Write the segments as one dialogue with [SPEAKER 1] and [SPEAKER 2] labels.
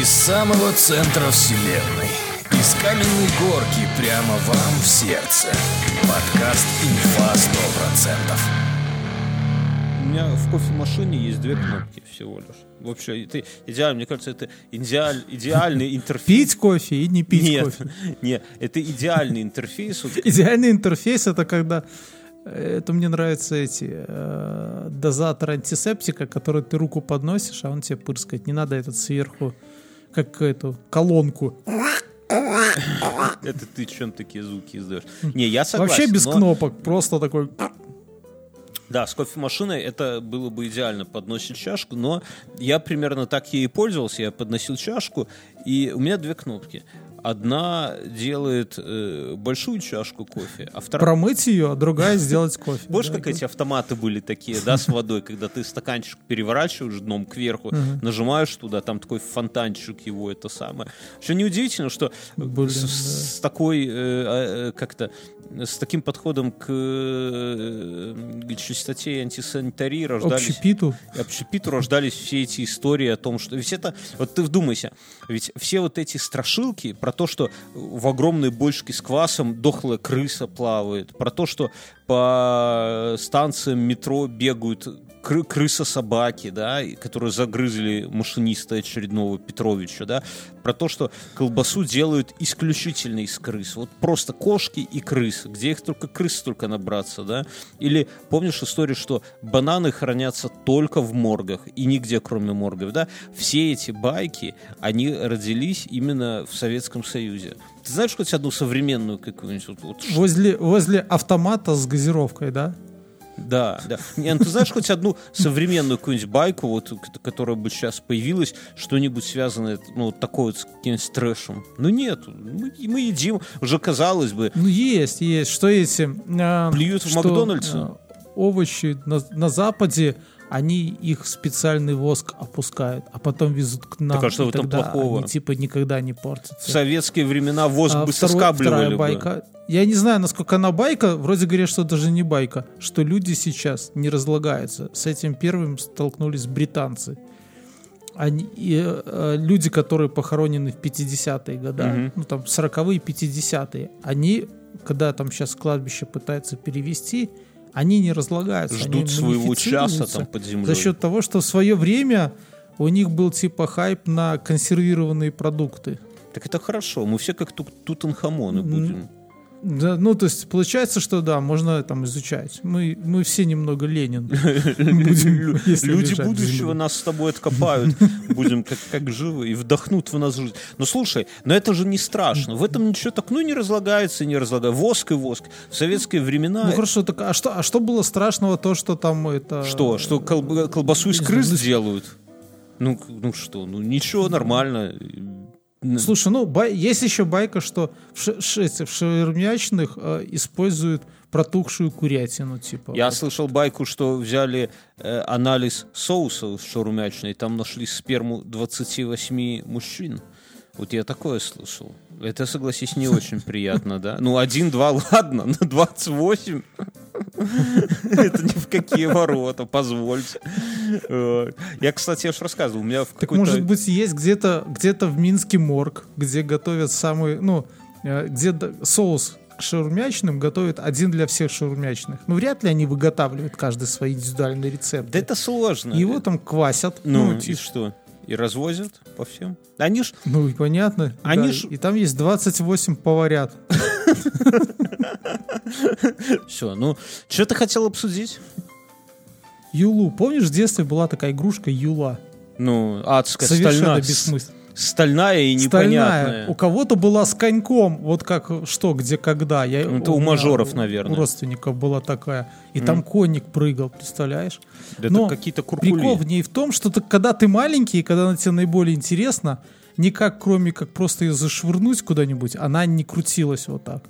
[SPEAKER 1] Из самого центра вселенной. Из каменной горки прямо вам в сердце. Подкаст «Инфа 100%».
[SPEAKER 2] У меня в кофемашине есть две кнопки всего лишь. Вообще, это идеально, мне кажется, это идеаль, идеальный интерфейс.
[SPEAKER 3] Пить кофе и не пить
[SPEAKER 2] нет,
[SPEAKER 3] кофе.
[SPEAKER 2] Нет, это идеальный интерфейс.
[SPEAKER 3] Идеальный интерфейс это когда э, это мне нравятся эти э, дозатор антисептика, который ты руку подносишь, а он тебе пырскает. Не надо этот сверху, как эту колонку.
[SPEAKER 2] Это ты чем такие звуки издаешь? Не, я согласен.
[SPEAKER 3] Вообще без
[SPEAKER 2] но-
[SPEAKER 3] кнопок, просто такой.
[SPEAKER 2] Да, с кофемашиной это было бы идеально подносить чашку, но я примерно так ей и пользовался. Я подносил чашку, и у меня две кнопки. Одна делает э, большую чашку кофе, а вторая...
[SPEAKER 3] Промыть ее, а другая сделать кофе.
[SPEAKER 2] Помнишь, как эти автоматы были такие, да, с водой, когда ты стаканчик переворачиваешь дном кверху, нажимаешь туда, там такой фонтанчик его, это самое. Еще неудивительно, что с, такой, э, э, как-то, с таким подходом к, э, к чистоте и антисанитарии рождались...
[SPEAKER 3] Общепиту.
[SPEAKER 2] общепиту рождались все эти истории о том, что... Ведь это... Вот ты вдумайся, ведь все вот эти страшилки про то, что в огромной бочке с квасом дохлая крыса плавает, про то, что по станциям метро бегают кры- крыса-собаки, да, и- которые загрызли машиниста очередного Петровича, да, про то, что колбасу делают исключительно из крыс. Вот просто кошки и крысы. Где их только крыс только набраться, да? Или помнишь историю, что бананы хранятся только в моргах и нигде, кроме моргов, да? Все эти байки, они родились именно в Советском Союзе. Ты знаешь хоть одну современную какую-нибудь? Вот, вот
[SPEAKER 3] Возле, возле автомата с газировкой, да?
[SPEAKER 2] Да, да. Не, ну ты знаешь хоть одну современную какую-нибудь байку, вот, которая бы сейчас появилась, что-нибудь связанное, ну, вот такое вот с каким-нибудь трэшем? Ну, нет. Мы, мы едим, уже казалось бы,
[SPEAKER 3] Ну, есть, есть. Что эти... а,
[SPEAKER 2] Плюют в Макдональдсе?
[SPEAKER 3] а, овощи на, на Западе, они их в специальный воск опускают, а потом везут к нам.
[SPEAKER 2] Так а что в этом плохого?
[SPEAKER 3] Они типа никогда не
[SPEAKER 2] в
[SPEAKER 3] портятся.
[SPEAKER 2] советские времена воск
[SPEAKER 3] А
[SPEAKER 2] бы
[SPEAKER 3] второй-
[SPEAKER 2] соскабливали
[SPEAKER 3] вторая
[SPEAKER 2] бы.
[SPEAKER 3] байка. Я не знаю, насколько она байка. Вроде говорят, что даже не байка. Что люди сейчас не разлагаются. С этим первым столкнулись британцы. Они, и, э, люди, которые похоронены в 50-е годы,
[SPEAKER 2] Мгм.
[SPEAKER 3] ну там 40-е, 50-е, они, когда там сейчас кладбище пытаются перевести, они не разлагаются.
[SPEAKER 2] Ждут своего часа там под землей.
[SPEAKER 3] За счет того, что в свое время у них был типа хайп на консервированные продукты.
[SPEAKER 2] Так это хорошо, мы все как ту- тутанхамоны будем.
[SPEAKER 3] Да, ну, то есть получается, что да, можно там изучать. Мы, мы все немного Ленин. Будем,
[SPEAKER 2] Люди будущего нас с тобой откопают, будем как, как живы и вдохнут в нас жизнь. Но слушай, но это же не страшно. В этом ничего так, ну не разлагается и не разлагается. Воск и воск. В советские времена...
[SPEAKER 3] Ну хорошо, так а что, а что было страшного то, что там это...
[SPEAKER 2] Что? Что колб- колбасу из крыс
[SPEAKER 3] ну,
[SPEAKER 2] делают? Ну, ну что, ну ничего, нормально.
[SPEAKER 3] Слушай, ну бай- есть еще байка, что в, ш- в шаурмячных э, используют протухшую курятину, типа.
[SPEAKER 2] Я
[SPEAKER 3] вот.
[SPEAKER 2] слышал байку, что взяли э, анализ соуса шаурмячный, там нашли сперму 28 мужчин. Вот я такое слышал. Это, согласись, не очень приятно, да? Ну, один-два, ладно, но 28... Это ни в какие ворота, позвольте. Э, Я, кстати, я же рассказывал, у меня в
[SPEAKER 3] Так может быть есть где-то где-то в Минске морг, где готовят самый, ну, э, где соус к шаурмячным готовят один для всех шаурмячных. Ну, вряд ли они выготавливают каждый свои индивидуальные рецепты.
[SPEAKER 2] Да это сложно.
[SPEAKER 3] Его там квасят.
[SPEAKER 2] Ну,
[SPEAKER 3] Ну,
[SPEAKER 2] и
[SPEAKER 3] типа,
[SPEAKER 2] что? И развозят по всем? Они ж...
[SPEAKER 3] ну и понятно.
[SPEAKER 2] Они
[SPEAKER 3] да.
[SPEAKER 2] ж-
[SPEAKER 3] И там есть 28 поварят.
[SPEAKER 2] Все, ну, что ты хотел обсудить?
[SPEAKER 3] Юлу. Помнишь, в детстве была такая игрушка Юла?
[SPEAKER 2] Ну, адская,
[SPEAKER 3] Совершенно
[SPEAKER 2] стальная.
[SPEAKER 3] бессмысленно.
[SPEAKER 2] Стальная и
[SPEAKER 3] Стальная.
[SPEAKER 2] непонятная.
[SPEAKER 3] У кого-то была с коньком, вот как что, где, когда. Я,
[SPEAKER 2] Ну, это у
[SPEAKER 3] меня-
[SPEAKER 2] мажоров, наверное.
[SPEAKER 3] У родственников была такая. И там конник прыгал, представляешь?
[SPEAKER 2] Да
[SPEAKER 3] Но
[SPEAKER 2] это какие-то куркули.
[SPEAKER 3] Прикол в ней в том, что ты, когда ты маленький, и когда она тебе наиболее интересна, никак кроме как просто ее зашвырнуть куда-нибудь, она не крутилась вот так.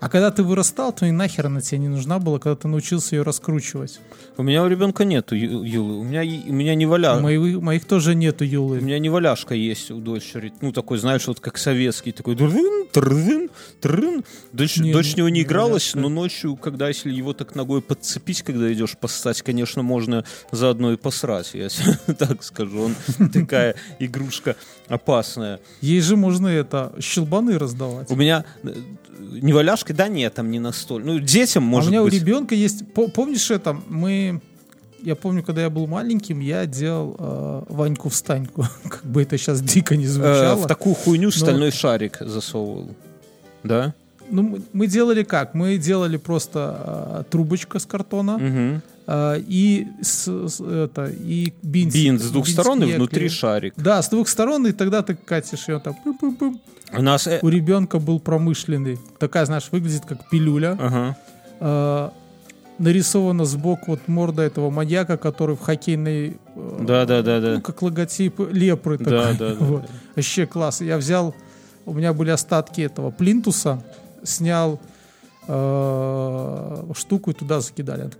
[SPEAKER 3] А когда ты вырастал, то и нахер она тебе не нужна была, когда ты научился ее раскручивать.
[SPEAKER 2] У меня у ребенка нету ю- Юлы. У меня, у меня не валя...
[SPEAKER 3] У моих, моих тоже нету
[SPEAKER 2] У
[SPEAKER 3] Юлы.
[SPEAKER 2] меня не валяшка есть у дочери. Ну, такой, знаешь, вот как советский. Такой трын, трын, трын. Дочь,
[SPEAKER 3] Не,
[SPEAKER 2] дочь него не
[SPEAKER 3] не
[SPEAKER 2] игралась,
[SPEAKER 3] валяшка.
[SPEAKER 2] но ночью, когда если его так ногой подцепить, когда идешь поссать, конечно, можно заодно и посрать, я так скажу. Он такая игрушка опасная.
[SPEAKER 3] Ей же можно это, щелбаны раздавать.
[SPEAKER 2] У меня э, не валяшка, да нет, там не настолько. Ну, детям,
[SPEAKER 3] А у
[SPEAKER 2] может
[SPEAKER 3] меня
[SPEAKER 2] быть.
[SPEAKER 3] у ребенка есть... по- Помнишь это? Мы... Я помню, когда я был маленьким, я делал э, Ваньку-встаньку. как бы это сейчас дико не
[SPEAKER 2] э,
[SPEAKER 3] звучало.
[SPEAKER 2] в такую хуйню стальной шарик засовывал. Да?
[SPEAKER 3] Ну, мы, мы делали как? Мы делали просто э, трубочка с картона
[SPEAKER 2] Мгм.
[SPEAKER 3] э, и с, с- это и бинт.
[SPEAKER 2] Бинт с двух сторон и внутри
[SPEAKER 3] шарик. Да, с двух сторон, и тогда ты катишь ее там. пым-пым-пым.
[SPEAKER 2] У нас... э,
[SPEAKER 3] У ребенка был промышленный. Такая, знаешь, выглядит как пилюля.
[SPEAKER 2] Ага.
[SPEAKER 3] Э, нарисована сбоку вот морда этого маньяка, который в хоккейной... э,
[SPEAKER 2] Да, да, да, да.
[SPEAKER 3] Ну, как логотип лепры.
[SPEAKER 2] Да,
[SPEAKER 3] такой.
[SPEAKER 2] да, да,
[SPEAKER 3] Вот.
[SPEAKER 2] да.
[SPEAKER 3] Вообще класс. Я взял... У меня были остатки этого плинтуса. Снял э, штуку и туда закидали.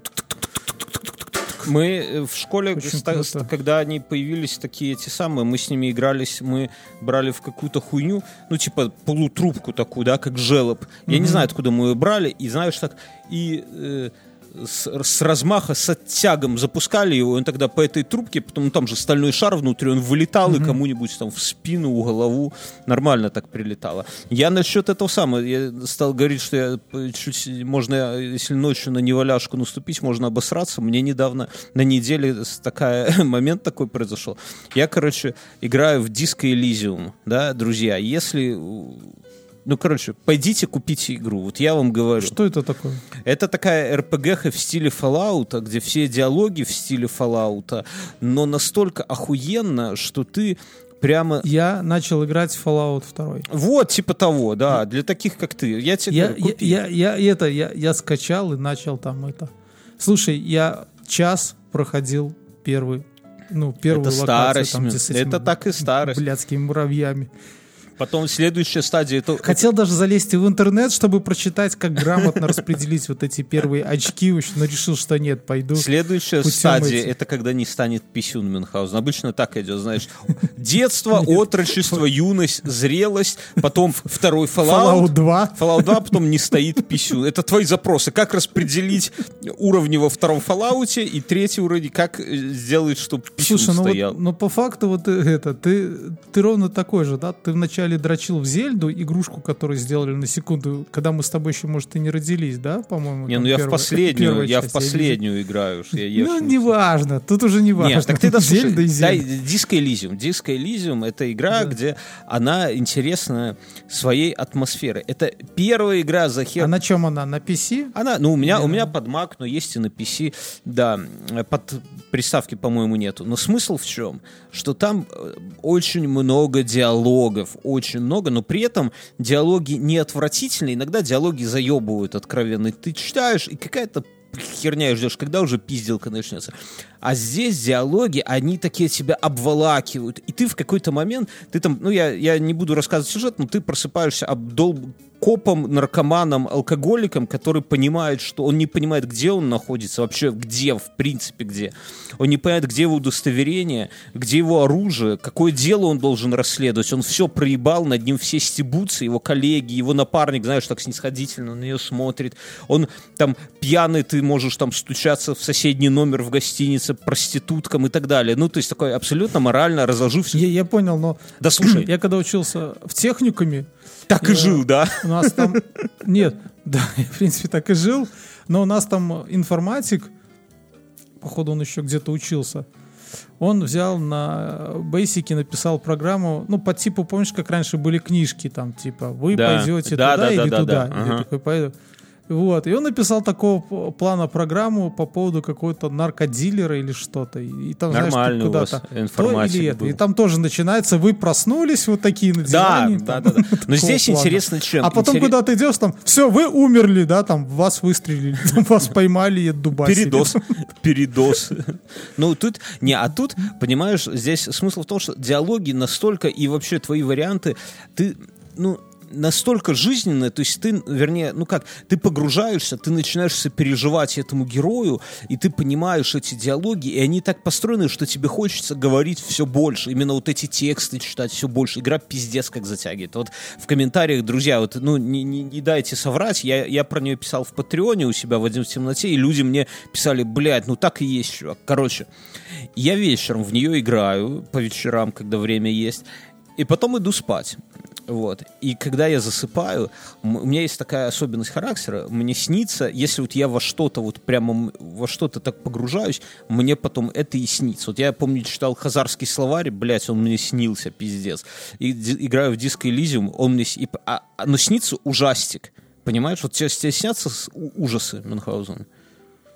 [SPEAKER 2] Мы э, в школе, ста- когда они появились такие эти самые, мы с ними игрались, мы брали в какую-то хуйню, ну типа полутрубку такую, да, как желоб. Я не знаю, откуда мы ее брали, и знаешь так, и э, с, с размаха, с оттягом запускали его, он тогда по этой трубке, потом там же стальной шар внутри, он вылетал и кому-нибудь там в спину, в голову, нормально так прилетало. Я насчет этого самого, я стал говорить, что я чуть можно, если ночью на неваляшку наступить, можно обосраться. Мне недавно на неделе такая момент такой произошел. Я, короче, играю в Disco Elysium, да, друзья. Если ну, короче, пойдите купите игру. Вот я вам говорю.
[SPEAKER 3] Что это такое?
[SPEAKER 2] Это такая RPG в стиле Fallout, где все диалоги в стиле Fallout, но настолько охуенно, что ты прямо...
[SPEAKER 3] Я начал играть в Fallout 2.
[SPEAKER 2] Вот, типа того, да, для таких, как ты. Я тебе
[SPEAKER 3] Я,
[SPEAKER 2] говорю,
[SPEAKER 3] я,
[SPEAKER 2] купи.
[SPEAKER 3] я, я это, я, я скачал и начал там это. Слушай, я час проходил первый, ну, первую
[SPEAKER 2] Это
[SPEAKER 3] локацию,
[SPEAKER 2] старость,
[SPEAKER 3] там, где с этими
[SPEAKER 2] Это так и старость.
[SPEAKER 3] блядскими муравьями.
[SPEAKER 2] Потом следующая стадия... Это...
[SPEAKER 3] Хотел даже залезть в интернет, чтобы прочитать, как грамотно распределить вот эти первые очки, но решил, что нет, пойду.
[SPEAKER 2] Следующая стадия это когда не станет писюн Мюнхгаузен. Обычно так идет, знаешь. Детство, отрочество, юность, зрелость, потом второй
[SPEAKER 3] Fallout
[SPEAKER 2] Fallout.
[SPEAKER 3] 2.
[SPEAKER 2] Fallout 2, потом не стоит писюн. Это твои запросы. Как распределить уровни во втором Fallout и третий уровень, как э, сделать, чтобы писюн
[SPEAKER 3] Слушай, ну, вот,
[SPEAKER 2] стоял.
[SPEAKER 3] ну по факту вот э, это, ты, ты ровно такой же, да? Ты вначале дрочил в Зельду, игрушку, которую сделали на секунду, когда мы с тобой еще, может, и не родились, да, по-моему?
[SPEAKER 2] Не, ну я в
[SPEAKER 3] первая-
[SPEAKER 2] последнюю,
[SPEAKER 3] первая
[SPEAKER 2] я в
[SPEAKER 3] часть, вижу.
[SPEAKER 2] последнюю играю. что я
[SPEAKER 3] Ну, неважно, тут уже не важно.
[SPEAKER 2] Нет, так ты дослушай.
[SPEAKER 3] Зельда и
[SPEAKER 2] Дай
[SPEAKER 3] Зельда.
[SPEAKER 2] Disco Elysium. Disco Elysium — это игра, где она интересна своей атмосферой. Это первая игра за хер...
[SPEAKER 3] А на чем она? На PC?
[SPEAKER 2] Она, ну, у меня,
[SPEAKER 3] Да.
[SPEAKER 2] у меня под Mac, но есть и на PC. Да, под приставки, по-моему, нету. Но смысл в чем? Что там э, очень много диалогов, очень много, но при этом диалоги не отвратительные, иногда диалоги заебывают откровенно. Ты читаешь, и какая-то херня ждешь, когда уже пизделка начнется. А здесь диалоги, они такие тебя обволакивают. И ты в какой-то момент, ты там, ну я, я не буду рассказывать сюжет, но ты просыпаешься обдол копом, наркоманом, алкоголиком, который понимает, что он не понимает, где он находится, вообще где, в принципе, где. Он не понимает, где его удостоверение, где его оружие, какое дело он должен расследовать. Он все проебал, над ним все стебутся, его коллеги, его напарник, знаешь, так снисходительно на нее смотрит. Он там пьяный, ты можешь там стучаться в соседний номер в гостинице проституткам и так далее. Ну, то есть такой абсолютно морально разложив.
[SPEAKER 3] Я, я понял, но
[SPEAKER 2] Да слушай,
[SPEAKER 3] я когда учился в техникуме,
[SPEAKER 2] так и
[SPEAKER 3] я-
[SPEAKER 2] жил, да?
[SPEAKER 3] у нас там... Нет, да, я, в принципе, так и жил, но у нас там информатик, походу он еще где-то учился, он взял на Basic написал программу, ну, по типу, помнишь, как раньше были книжки, там, типа, вы
[SPEAKER 2] Да.
[SPEAKER 3] пойдете
[SPEAKER 2] Да,
[SPEAKER 3] туда
[SPEAKER 2] да,
[SPEAKER 3] или
[SPEAKER 2] да, да,
[SPEAKER 3] туда.
[SPEAKER 2] да.
[SPEAKER 3] И
[SPEAKER 2] Ага.
[SPEAKER 3] я такой, «Пойду». Вот, и он написал такого плана программу по поводу какого-то наркодилера или что-то. И, там, знаешь,
[SPEAKER 2] у вас
[SPEAKER 3] куда-то то или это.
[SPEAKER 2] был.
[SPEAKER 3] И там тоже начинается, вы проснулись вот такие на
[SPEAKER 2] Да,
[SPEAKER 3] диване.
[SPEAKER 2] да,
[SPEAKER 3] там,
[SPEAKER 2] да, да. Но здесь
[SPEAKER 3] плана.
[SPEAKER 2] интересно чем.
[SPEAKER 3] А потом,
[SPEAKER 2] Интерес-
[SPEAKER 3] куда ты идешь, там, все, вы умерли, да, там, вас выстрелили, там, вас поймали и отдубасили.
[SPEAKER 2] Передоз. Передоз. Ну, тут... Не, а тут, понимаешь, здесь смысл в том, что диалоги настолько и вообще твои варианты, ты, ну, настолько жизненная, то есть ты, вернее, ну как, ты погружаешься, ты начинаешь сопереживать этому герою, и ты понимаешь эти диалоги, и они так построены, что тебе хочется говорить все больше, именно вот эти тексты читать все больше. Игра пиздец как затягивает. Вот в комментариях, друзья, вот, ну, не, не, не дайте соврать, я, я про нее писал в Патреоне у себя в «Один в темноте», и люди мне писали, блядь, ну так и есть, чувак. Короче, я вечером в нее играю, по вечерам, когда время есть, и потом иду спать. Вот. И когда я засыпаю, у меня есть такая особенность характера, мне снится, если вот я во что-то вот прямо во что-то так погружаюсь, мне потом это и снится. Вот я помню, читал хазарский словарь, блядь, он мне снился, пиздец. И играю в диско Elysium, он мне... И, а, а, но снится ужастик. Понимаешь? Вот тебе, тебе снятся ужасы Мюнхгаузена.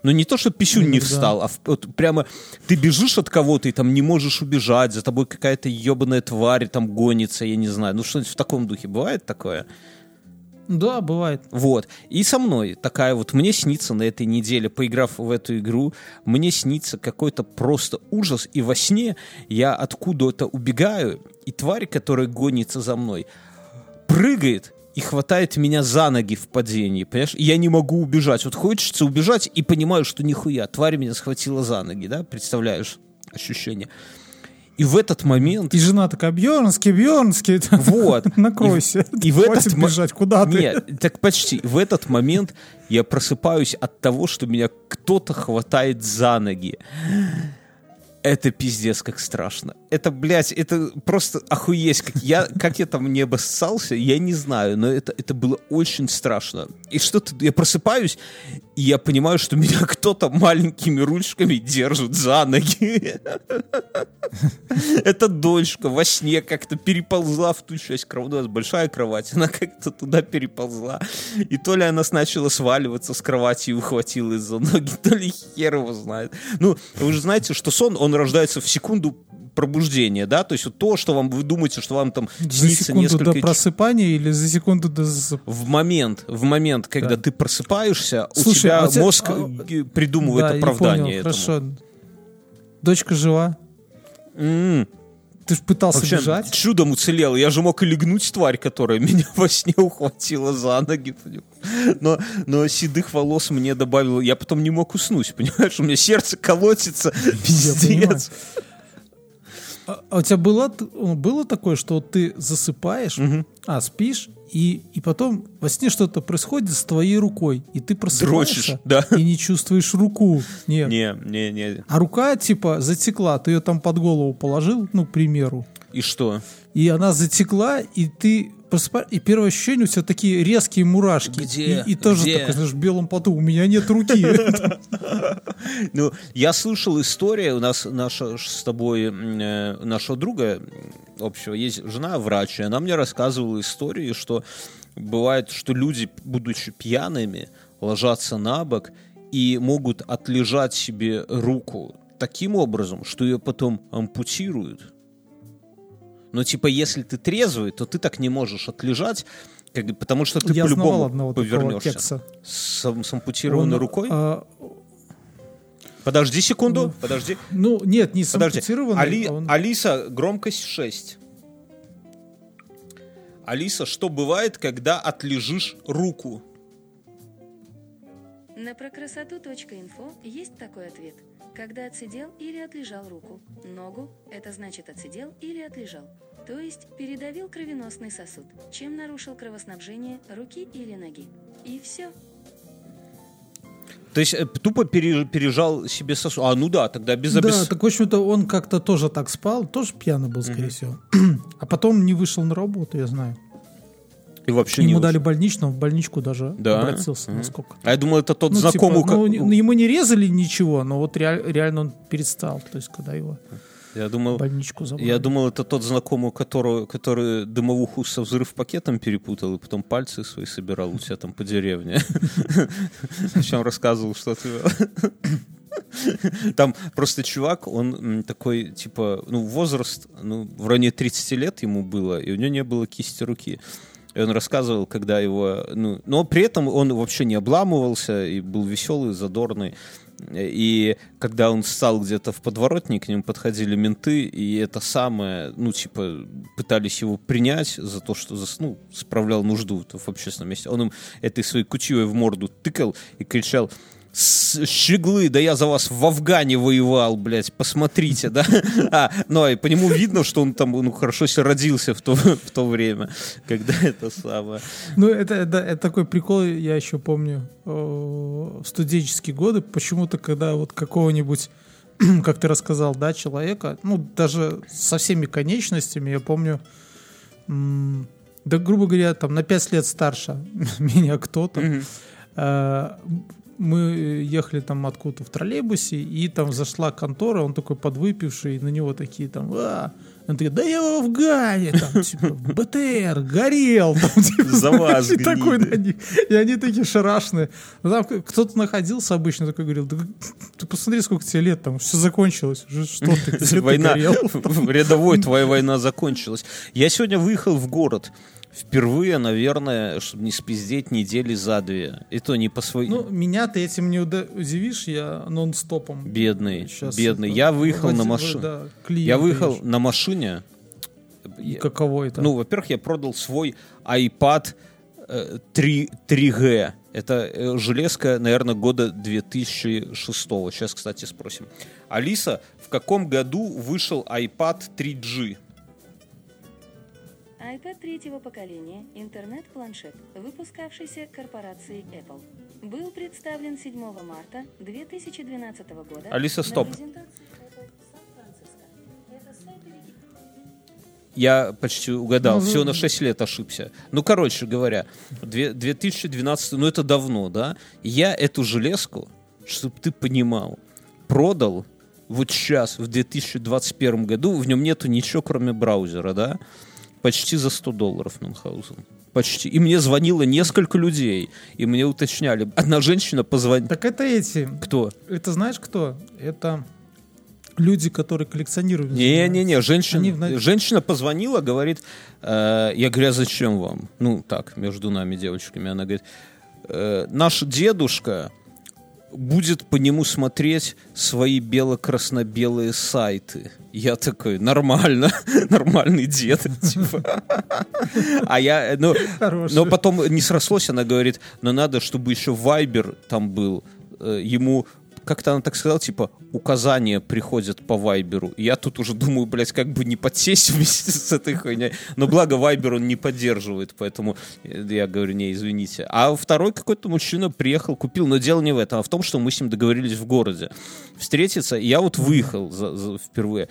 [SPEAKER 2] Но ну, не то, что писюн не встал, а вот прямо ты бежишь от кого-то и там не можешь убежать, за тобой какая-то ебаная тварь там гонится, я не знаю. Ну что-нибудь в таком духе бывает такое?
[SPEAKER 3] Да, бывает.
[SPEAKER 2] Вот. И со мной такая вот, мне снится на этой неделе, поиграв в эту игру, мне снится какой-то просто ужас, и во сне я откуда-то убегаю, и тварь, которая гонится за мной, прыгает и хватает меня за ноги в падении, понимаешь? И я не могу убежать. Вот хочется убежать и понимаю, что нихуя, тварь меня схватила за ноги, да? Представляешь ощущение? И в этот момент...
[SPEAKER 3] И жена такая, Бьернский, Бьернский,
[SPEAKER 2] вот.
[SPEAKER 3] накройся.
[SPEAKER 2] И, и в этот
[SPEAKER 3] бежать, куда ты?
[SPEAKER 2] Нет, так почти. В этот момент я просыпаюсь от того, что меня кто-то хватает за ноги. Это пиздец как страшно. Это, блядь, это просто охуеть. Как я, как я там не обоссался, я не знаю, но это, это было очень страшно. И что-то, я просыпаюсь, и я понимаю, что меня кто-то маленькими ручками держит за ноги. Эта дочка во сне как-то переползла в ту часть кровати. У нас большая кровать, она как-то туда переползла. И то ли она начала сваливаться с кровати и ухватилась за ноги, то ли хер его знает. Ну, вы же знаете, что сон, он рождается в секунду пробуждения, да, то есть вот то, что вам вы думаете, что вам там
[SPEAKER 3] за снится секунду несколько... до просыпания или за секунду до
[SPEAKER 2] В момент, в момент, когда да. ты просыпаешься, Слушай, у тебя а мозг а... придумывает да, оправдание
[SPEAKER 3] понял, этому. Хорошо. Дочка жива?
[SPEAKER 2] Mm.
[SPEAKER 3] Ты же пытался Вообще, бежать?
[SPEAKER 2] чудом уцелел. Я же мог и легнуть тварь, которая меня во сне ухватила за ноги. Но, но седых волос мне добавило. Я потом не мог уснуть, понимаешь? У меня сердце колотится. Пиздец.
[SPEAKER 3] А, а у тебя было, было такое, что ты засыпаешь, угу. а спишь, и, и потом во сне что-то происходит с твоей рукой, и ты просыпаешься
[SPEAKER 2] да.
[SPEAKER 3] и не чувствуешь руку. Нет.
[SPEAKER 2] Не, не, не.
[SPEAKER 3] А рука, типа, затекла, ты ее там под голову положил, ну, к примеру.
[SPEAKER 2] И что?
[SPEAKER 3] И она затекла, и ты просыпаешь, и первое ощущение у тебя такие резкие мурашки.
[SPEAKER 2] Где?
[SPEAKER 3] И, и тоже Где? такой, знаешь, в белом поту, у меня нет руки.
[SPEAKER 2] Ну, я слышал историю, у нас наша с тобой, э, нашего друга общего, есть жена врач, и она мне рассказывала истории, что бывает, что люди, будучи пьяными, ложатся на бок и могут отлежать себе руку таким образом, что ее потом ампутируют но типа если ты трезвый, то ты так не можешь отлежать, как, потому что ты
[SPEAKER 3] Я
[SPEAKER 2] по-любому повернешься. С, с ампутированной Он, рукой? А... Подожди секунду, ну, подожди.
[SPEAKER 3] Ну, нет, не с подожди. ампутированной.
[SPEAKER 2] Али, он... Алиса, громкость 6. Алиса, что бывает, когда отлежишь руку?
[SPEAKER 4] На прокрасоту.инфо есть такой ответ. Когда отсидел или отлежал руку. Ногу – это значит отсидел или отлежал то есть передавил кровеносный сосуд, чем нарушил кровоснабжение руки или ноги. И все.
[SPEAKER 2] То есть э, тупо пережал себе сосуд. А, ну да, тогда без обез...
[SPEAKER 3] Да, так в общем-то он как-то тоже так спал, тоже пьяный был, скорее угу. всего. а потом не вышел на работу, я знаю.
[SPEAKER 2] И вообще
[SPEAKER 3] Ему
[SPEAKER 2] не
[SPEAKER 3] дали больничного, в больничку даже да? обратился, mm насколько.
[SPEAKER 2] А я думал, это тот ну, знакомый... Типа,
[SPEAKER 3] ну, ему не резали ничего, но вот реаль, реально он перестал, то есть когда его...
[SPEAKER 2] Я думал,
[SPEAKER 3] больничку забрали.
[SPEAKER 2] Я думал, это тот знакомый, который, который дымовуху со взрыв пакетом перепутал и потом пальцы свои собирал у себя там по деревне. Чем рассказывал, что ты... Там просто чувак, он такой, типа, ну, возраст, ну, в районе 30 лет ему было, и у него не было кисти руки. И он рассказывал, когда его... Ну, но при этом он вообще не обламывался и был веселый, задорный. И когда он стал где-то в подворотне, к нему подходили менты, и это самое, ну, типа, пытались его принять за то, что зас- ну, справлял нужду в общественном месте. Он им этой своей кучевой в морду тыкал и кричал, «С- щеглы, да я за вас в Афгане воевал, блядь, посмотрите, да? А, ну, и по нему видно, что он там, ну, хорошо себе родился в то, в то время, когда это самое.
[SPEAKER 3] Ну, это, это, это такой прикол, я еще помню, э, в студенческие годы, почему-то, когда вот какого-нибудь, как ты рассказал, да, человека, ну, даже со всеми конечностями, я помню, да, грубо говоря, там, на 5 лет старше меня кто-то, э, мы ехали там откуда-то в троллейбусе, и там зашла контора, он такой подвыпивший, и на него такие там, а, он такой, да я в Афгане, там, типа, БТР, горел, там, типа,
[SPEAKER 2] За вас,
[SPEAKER 3] и такой на них. И они такие шарашные. Ну, там кто-то находился обычно, такой говорил, да ты посмотри, сколько тебе лет, там, все закончилось, что ты, где ты
[SPEAKER 2] Война,
[SPEAKER 3] горел?»
[SPEAKER 2] рядовой твоя война закончилась. Я сегодня выехал в город. Впервые, наверное, чтобы не спиздеть недели за две. И то не по своей...
[SPEAKER 3] Ну, меня ты этим не удивишь, я нон-стопом.
[SPEAKER 2] бедный,
[SPEAKER 3] Щас
[SPEAKER 2] бедный.
[SPEAKER 3] это-
[SPEAKER 2] Я выехал
[SPEAKER 3] води-
[SPEAKER 2] на машине.
[SPEAKER 3] да,
[SPEAKER 2] Я выехал
[SPEAKER 3] ищу.
[SPEAKER 2] на машине. Я-
[SPEAKER 3] Каково это?
[SPEAKER 2] Ну, во-первых, я продал свой iPad э, 3, 3G. Это э, железка, наверное, года 2006. Сейчас, кстати, спросим. Алиса, в каком году вышел iPad 3G?
[SPEAKER 4] iPad третьего поколения, интернет-планшет, выпускавшийся корпорацией Apple, был представлен 7 марта 2012 года.
[SPEAKER 2] Алиса, стоп. Я почти угадал.
[SPEAKER 3] Ну,
[SPEAKER 2] Всего на 6 лет ошибся. Ну, короче говоря, две- 2012, ну это давно, да? Я эту железку, чтобы ты понимал, продал вот сейчас, в 2021 году, в нем нету ничего, кроме браузера, да? Почти за 100 долларов Мюнхгаузен. Почти. И мне звонило несколько людей, и мне уточняли. Одна женщина позвонила.
[SPEAKER 3] Так это эти,
[SPEAKER 2] Кто?
[SPEAKER 3] это знаешь кто? Это люди, которые коллекционируют.
[SPEAKER 2] Не-не-не, женщина,
[SPEAKER 3] Они
[SPEAKER 2] женщина позвонила, говорит, э, я говорю, а зачем вам? Ну, так, между нами девочками. Она говорит, «Э, наш дедушка будет по нему смотреть свои бело-красно-белые сайты. Я такой, нормально, нормальный дед. типа. А я, ну, но потом не срослось, она говорит, но надо, чтобы еще Вайбер там был. Э, Ему как-то она так сказала, типа, указания приходят по Вайберу. И я тут уже думаю, блядь, как бы не подсесть вместе с этой хуйней. Но благо Вайбер он не поддерживает, поэтому я говорю, не, извините. А второй какой-то мужчина приехал, купил, но дело не в этом, а в том, что мы с ним договорились в городе встретиться. И я вот выехал за- за- впервые.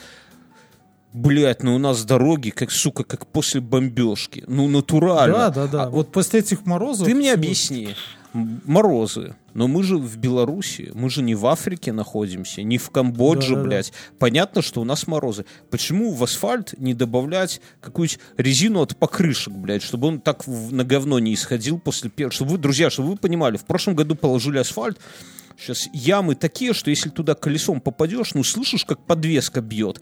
[SPEAKER 2] Блять, ну у нас дороги, как, сука, как после бомбежки. Ну, натурально.
[SPEAKER 3] Да, да, да.
[SPEAKER 2] А
[SPEAKER 3] вот после этих морозов...
[SPEAKER 2] ты мне объясни. Морозы. Но мы же в Беларуси, мы же не в Африке находимся, не в Камбодже,
[SPEAKER 3] Да-да-да.
[SPEAKER 2] блядь. Понятно, что у нас морозы. Почему в асфальт не добавлять какую-нибудь резину от покрышек, блядь, чтобы он так на говно не исходил после первого... Чтобы вы, друзья, чтобы вы понимали, в прошлом году положили асфальт, Сейчас ямы такие, что если туда колесом попадешь, ну слышишь, как подвеска бьет.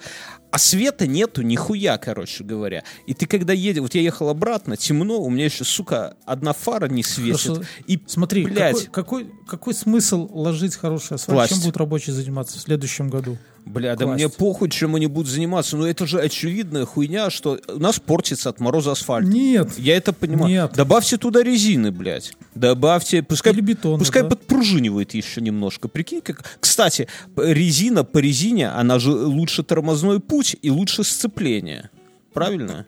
[SPEAKER 2] А света нету нихуя, короче говоря. И ты когда едешь, вот я ехал обратно, темно, у меня еще, сука, одна фара не светит.
[SPEAKER 3] Хорошо.
[SPEAKER 2] И,
[SPEAKER 3] Смотри,
[SPEAKER 2] блядь,
[SPEAKER 3] какой, какой, какой смысл ложить хороший асфальт?
[SPEAKER 2] Власть.
[SPEAKER 3] Чем будут рабочие заниматься в следующем году?
[SPEAKER 2] Бля, да мне похуй, чем они будут заниматься. Но это же очевидная хуйня, что у нас портится от мороза асфальт.
[SPEAKER 3] Нет.
[SPEAKER 2] Я это понимаю.
[SPEAKER 3] Нет.
[SPEAKER 2] Добавьте туда резины, блядь. Добавьте, пускай,
[SPEAKER 3] Или бетона,
[SPEAKER 2] пускай
[SPEAKER 3] да.
[SPEAKER 2] подпружинивает еще немножко. Прикинь, как... Кстати, резина по резине, она же лучше тормозной путь и лучше сцепление. Правильно?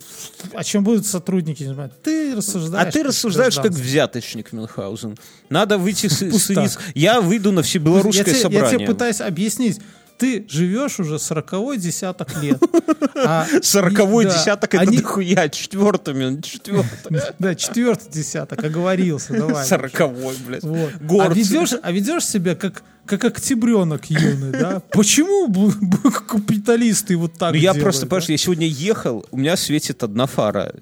[SPEAKER 3] О чем будут сотрудники заниматься? Ты рассуждаешь.
[SPEAKER 2] А ты рассуждаешь как взяточник, Мюнхгаузен. Надо выйти с, с Я выйду на
[SPEAKER 3] я
[SPEAKER 2] всебелорусское
[SPEAKER 3] тебе, я
[SPEAKER 2] собрание.
[SPEAKER 3] тебе пытаюсь объяснить. Ты живешь уже сороковой десяток лет. а-
[SPEAKER 2] Сороковой десяток это дохуя. Четвертый, Мюн, четвертый.
[SPEAKER 3] Да, четвертый десяток, оговорился, давай.
[SPEAKER 2] Сороковой, блядь.
[SPEAKER 3] А ведешь, а себя как, как октябренок юный, да? Почему капиталисты вот так
[SPEAKER 2] Ну, я просто, понимаешь, я сегодня ехал, у меня светит одна фара.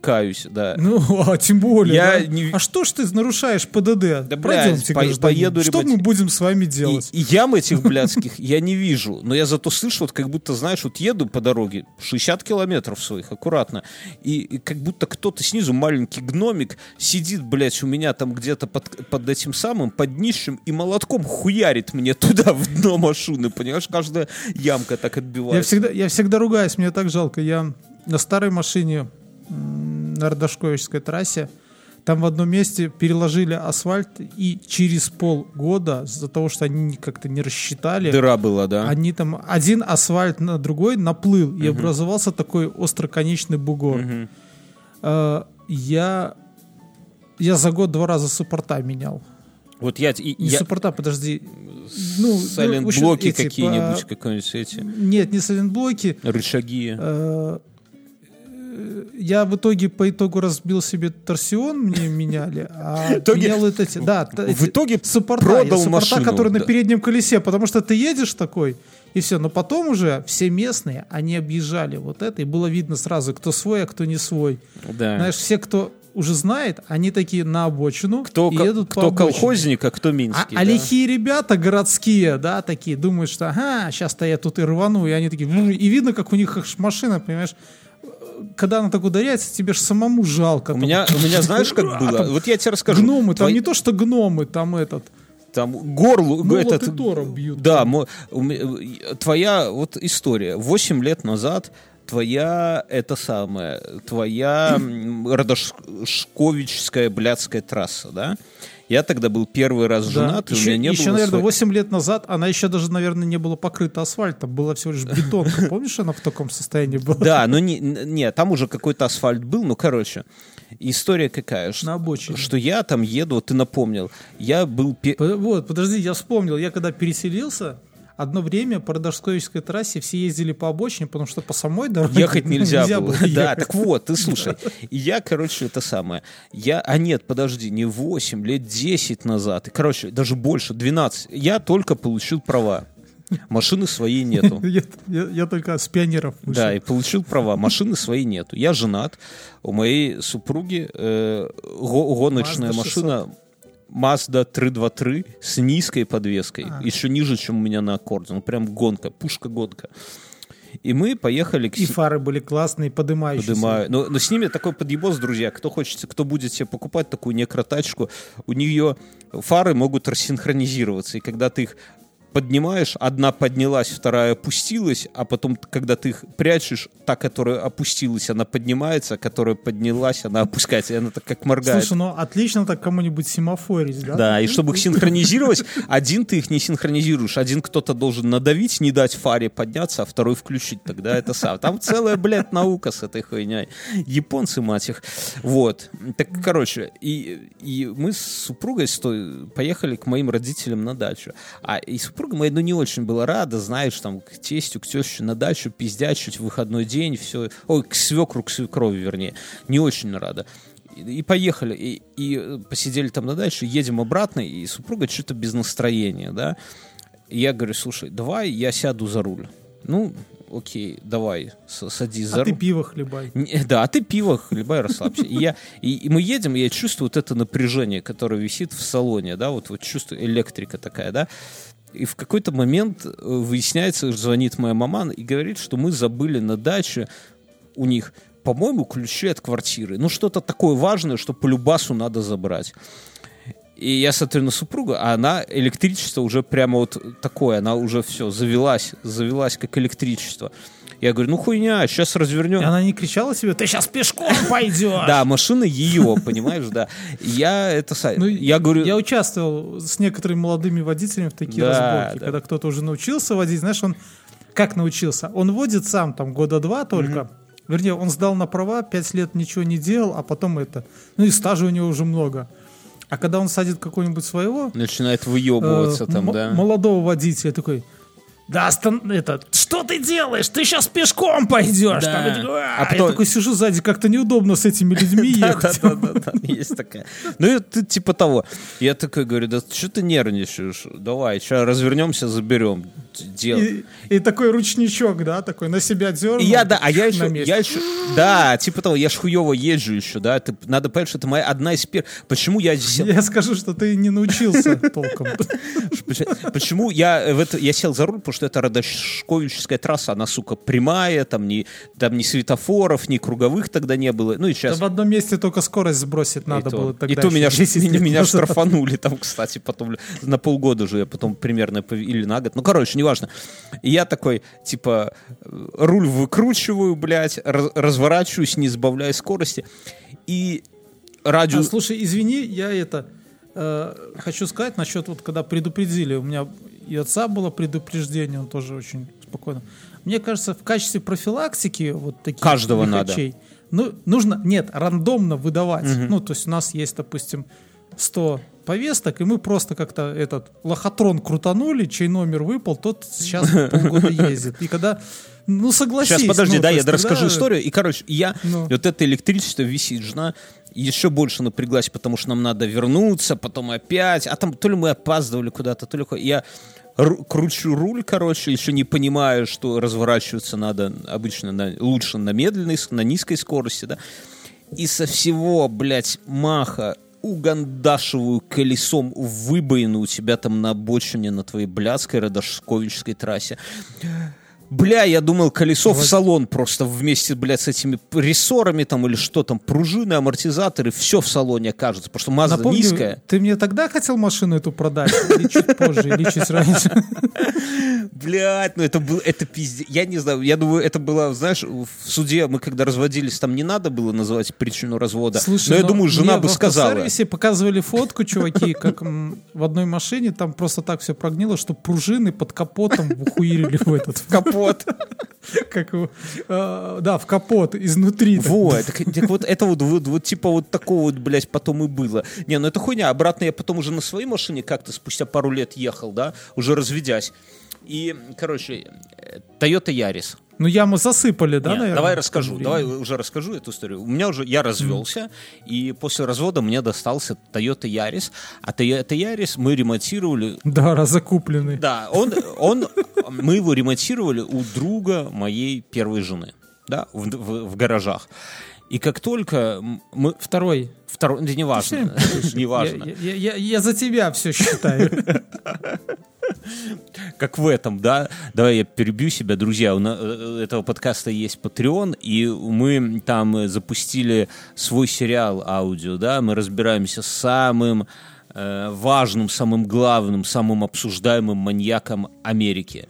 [SPEAKER 2] Каюсь, да.
[SPEAKER 3] Ну, а тем более.
[SPEAKER 2] Я
[SPEAKER 3] да?
[SPEAKER 2] не-
[SPEAKER 3] А что ж ты нарушаешь ПДД?
[SPEAKER 2] Да,
[SPEAKER 3] Пройдемте,
[SPEAKER 2] по- поеду,
[SPEAKER 3] Что
[SPEAKER 2] ребят,
[SPEAKER 3] мы будем с вами
[SPEAKER 2] И,
[SPEAKER 3] делать?
[SPEAKER 2] и ям этих блядских я не вижу, но я зато слышу, вот как будто, знаешь, вот еду по дороге 60 километров своих, аккуратно, и, и как будто кто-то снизу, маленький гномик, сидит, блядь, у меня там где-то под, под этим самым, под днищем, и молотком хуярит мне туда, в дно машины, понимаешь, каждая ямка так
[SPEAKER 3] Я
[SPEAKER 2] отбивается.
[SPEAKER 3] всегда, я всегда ругаюсь, мне так жалко. Я на старой машине на Родошковичской трассе, там в одном месте переложили асфальт, и через полгода, из-за того, что они как-то не рассчитали,
[SPEAKER 2] Дыра была, да?
[SPEAKER 3] они там один асфальт на другой наплыл, и образовался такой остроконечный бугор.
[SPEAKER 2] Мгм.
[SPEAKER 3] Э, я, я за год два раза суппорта менял.
[SPEAKER 2] Вот я, и,
[SPEAKER 3] Не
[SPEAKER 2] я
[SPEAKER 3] суппорта, подожди. Ну, ну,
[SPEAKER 2] сайлент
[SPEAKER 3] в общем,
[SPEAKER 2] блоки
[SPEAKER 3] эти,
[SPEAKER 2] какие-нибудь,
[SPEAKER 3] по-
[SPEAKER 2] какие-нибудь эти,
[SPEAKER 3] Нет, не сайлент-блоки.
[SPEAKER 2] рычаги.
[SPEAKER 3] Э, Я в итоге по итогу разбил себе торсион, мне меняли, а менял вот эти, да,
[SPEAKER 2] в итоге
[SPEAKER 3] суппорта,
[SPEAKER 2] продал
[SPEAKER 3] суппорта,
[SPEAKER 2] машину,
[SPEAKER 3] которые на переднем колесе, потому что ты едешь такой, и все. Но потом уже все местные, они объезжали вот это, и было видно сразу, кто свой, а кто не свой.
[SPEAKER 2] Да.
[SPEAKER 3] Знаешь, все, кто уже знает, они такие на обочину
[SPEAKER 2] кто
[SPEAKER 3] и едут по
[SPEAKER 2] кто
[SPEAKER 3] обочине.
[SPEAKER 2] колхозник, а кто
[SPEAKER 3] А,
[SPEAKER 2] минский.
[SPEAKER 3] а
[SPEAKER 2] да.
[SPEAKER 3] лихие ребята городские, да, такие, думают, что ага, сейчас-то я тут и рвану, и они такие, и видно, как у них машина, понимаешь, когда она так ударяется, тебе же самому жалко.
[SPEAKER 2] У
[SPEAKER 3] там.
[SPEAKER 2] меня, у меня знаешь, как было?
[SPEAKER 3] там
[SPEAKER 2] Вот я тебе расскажу.
[SPEAKER 3] Гномы, там
[SPEAKER 2] Твои-
[SPEAKER 3] не то, что гномы, там этот,
[SPEAKER 2] там горлу
[SPEAKER 3] молот
[SPEAKER 2] этот
[SPEAKER 3] и Тором бьют.
[SPEAKER 2] да мо- у твоя вот история восемь лет назад твоя это самое твоя м, родошковичская блядская трасса да я тогда был первый раз
[SPEAKER 3] Да.
[SPEAKER 2] женат и у
[SPEAKER 3] Еще,
[SPEAKER 2] меня не
[SPEAKER 3] еще,
[SPEAKER 2] было
[SPEAKER 3] наверное,
[SPEAKER 2] своей-
[SPEAKER 3] 8 лет назад она еще даже, наверное, не была покрыта асфальтом, была всего лишь бетонка. Помнишь, она в таком состоянии была?
[SPEAKER 2] да но не, не там уже какой-то асфальт был ну короче история какая что,
[SPEAKER 3] На обочине.
[SPEAKER 2] что я там еду вот ты напомнил я был
[SPEAKER 3] Вот, подожди, я вспомнил, я когда переселился, одно время по Родошковической трассе все ездили по обочине, потому что по самой дороге
[SPEAKER 2] Ехать нельзя, было. Да,
[SPEAKER 3] ехать.
[SPEAKER 2] так вот, ты слушай. Я, короче, это самое. Я, а нет, подожди, не 8, лет 10 назад. И, короче, даже больше, 12. Я только получил права. Машины своей нету.
[SPEAKER 3] Я, я- я только с пионеров вышел.
[SPEAKER 2] Да, и получил права. Машины своей нету. Я женат. У моей супруги э, го- гоночная
[SPEAKER 3] Mazda
[SPEAKER 2] машина Mazda 323 с низкой подвеской.
[SPEAKER 3] А.
[SPEAKER 2] Еще ниже, чем у меня на аккорде. Ну, прям гонка, пушка-гонка. И мы поехали к
[SPEAKER 3] И фары были классные, подымающиеся.
[SPEAKER 2] Подымаю. Но, но с ними такой подъебос, друзья. Кто хочет, кто будет себе покупать такую некротачку, у нее фары могут рассинхронизироваться. И когда ты их поднимаешь, одна поднялась, вторая опустилась, а потом, когда ты их прячешь, та, которая опустилась, она поднимается, а которая поднялась, она опускается, и она так как моргает.
[SPEAKER 3] Слушай, ну отлично так кому-нибудь семафорить, да?
[SPEAKER 2] Да, и чтобы их синхронизировать, один ты их не синхронизируешь, один кто-то должен надавить, не дать фаре подняться, а второй включить, тогда это сам. Там целая, блядь, наука с этой хуйней. Японцы, мать их. Вот. Так, короче, и, и мы с супругой с той поехали к моим родителям на дачу. А и супруга моя, ну, не очень была рада, знаешь, там, к тестю, к теще на дачу, пиздячить в выходной день, все. Ой, к свекру, к свекрови, вернее. Не очень рада. И, поехали, и, и э, посидели там на даче, едем обратно, и супруга что-то без настроения, да. И я говорю, слушай, давай я сяду за руль. Ну, окей, давай, садись за
[SPEAKER 3] А ты
[SPEAKER 2] руль.
[SPEAKER 3] пиво хлебай.
[SPEAKER 2] Не, Да, а ты пиво хлебай, расслабься. И, я, и, и мы едем, и я чувствую вот это напряжение, которое висит в салоне, да, вот, вот чувствую, электрика такая, да. И в какой-то момент э, выясняется, звонит моя мама и говорит, что мы забыли на даче у них, по-моему, ключи от квартиры. Ну, что-то такое важное, что по любасу надо забрать. И я смотрю на супругу, а она электричество уже прямо вот такое, она уже все завелась, завелась как электричество. Я говорю, ну хуйня, сейчас развернем.
[SPEAKER 3] И она не кричала себе, ты сейчас пешком пойдешь.
[SPEAKER 2] Да, машина ее, понимаешь, да. Я это...
[SPEAKER 3] Ну,
[SPEAKER 2] я говорю...
[SPEAKER 3] Я участвовал с некоторыми молодыми водителями в такие разборки,
[SPEAKER 2] да.
[SPEAKER 3] когда кто-то уже научился водить, знаешь, он как научился? Он водит сам там года два только. Вернее, он сдал на права, пять лет ничего не делал, а потом это. Ну и стажа у него уже много. А когда он садит какого-нибудь своего
[SPEAKER 2] Начинает выебываться
[SPEAKER 3] э,
[SPEAKER 2] там, да.
[SPEAKER 3] молодого водителя, такой, да, остан... это, что ты делаешь? Ты сейчас пешком пойдешь.
[SPEAKER 2] Да.
[SPEAKER 3] Там, такой, «А».
[SPEAKER 2] А потом-
[SPEAKER 3] я такой сижу сзади, как-то неудобно с этими людьми ехать.
[SPEAKER 2] Да-да-да, есть такая. Ну, ты типа того. Я такой говорю, да что ты нервничаешь? Давай, сейчас развернемся, заберем. Делай.
[SPEAKER 3] И, такой ручничок, да, такой на себя дернул.
[SPEAKER 2] И я, да, а я еще, я еще, да, типа того, я ж хуево езжу еще, да, ты, надо понять, что это моя одна из первых, почему я
[SPEAKER 3] Я скажу, что ты не научился толком.
[SPEAKER 2] почему я в это, я сел за руль, потому что это Радошковическая трасса, она, сука, прямая, там ни, там ни светофоров, ни круговых тогда не было, ну и
[SPEAKER 3] Да
[SPEAKER 2] сейчас
[SPEAKER 3] в одном месте только скорость сбросить надо было тогда.
[SPEAKER 2] и то меня, ш-
[SPEAKER 3] 10
[SPEAKER 2] меня, штрафанули там, кстати, потом на полгода же я потом примерно или на год. Ну, короче, неважно. И я такой, типа, руль выкручиваю, блядь, раз- разворачиваюсь, не сбавляя скорости. И радио...
[SPEAKER 3] А, слушай, извини, я это э, хочу сказать насчет вот когда предупредили, у меня и отца было предупреждение, он тоже очень спокойно. Мне кажется, в качестве профилактики вот таких
[SPEAKER 2] Каждого надо.
[SPEAKER 3] лихачей, ну нужно нет рандомно выдавать. Ну то есть у нас есть, допустим, 100 повесток, и мы просто как-то этот лохотрон крутанули, чей номер выпал, тот сейчас полгода ездит. И когда ну согласись.
[SPEAKER 2] Сейчас, подожди,
[SPEAKER 3] ну,
[SPEAKER 2] да, я
[SPEAKER 3] тогда-
[SPEAKER 2] расскажу историю. И, короче, я,
[SPEAKER 3] Ну.
[SPEAKER 2] вот это электричество висит, жена еще больше напряглась, потому что нам надо вернуться, потом опять, а там то ли мы опаздывали куда-то, то ли... Я ру- кручу руль, короче, еще не понимаю, что разворачиваться надо обычно на, лучше на медленной, на низкой скорости, да, и со всего, блядь, маха угандашиваю колесом выбоину у тебя там на обочине на твоей блядской Радошковической трассе. Бля, я думал, колесо в салон просто вместе, блядь, с этими рессорами там или что там, пружины, амортизаторы, все в салоне окажется, потому что Мазда
[SPEAKER 3] Напомню,
[SPEAKER 2] низкая.
[SPEAKER 3] ты мне тогда хотел машину эту продать? Или чуть позже, или чуть раньше?
[SPEAKER 2] Блядь, ну это был, это пиздец. Я не знаю, я думаю, это было, знаешь, в суде мы когда разводились, там не надо было называть причину развода.
[SPEAKER 3] Слушай,
[SPEAKER 2] но я
[SPEAKER 3] ну,
[SPEAKER 2] думаю, жена бы
[SPEAKER 3] в
[SPEAKER 2] сказала.
[SPEAKER 3] автосервисе показывали фотку, чуваки, как в одной машине там просто так все прогнило, что пружины под капотом ухуирили в этот, в капот. Как его, э, да, в капот изнутри.
[SPEAKER 2] Вот, так, так вот это вот, вот, вот типа вот такого вот, блядь, потом и было. Не, ну это хуйня. Обратно я потом уже на своей машине как-то спустя пару лет ехал, да, уже разведясь. И, короче, э, Toyota Yaris.
[SPEAKER 3] Ну, яму засыпали, да,
[SPEAKER 2] Не,
[SPEAKER 3] наверное?
[SPEAKER 2] давай расскажу,
[SPEAKER 3] время?
[SPEAKER 2] давай уже расскажу эту историю. У меня уже, я развелся, и после развода мне достался Toyota Yaris, а Toyota Yaris мы ремонтировали
[SPEAKER 3] Да, разокупленный.
[SPEAKER 2] да, он, он, мы его ремонтировали у друга моей первой жены, да, в, в- в гаражах. И как только мы...
[SPEAKER 3] Второй.
[SPEAKER 2] Второй, да неважно, неважно.
[SPEAKER 3] Я, я- я- я за тебя все считаю.
[SPEAKER 2] Как в этом, да? Давай я перебью себя, друзья. У на- э, этого подкаста есть Patreon, и мы там э, запустили свой сериал аудио, да? Мы разбираемся с самым э, важным, самым главным, самым обсуждаемым маньяком Америки.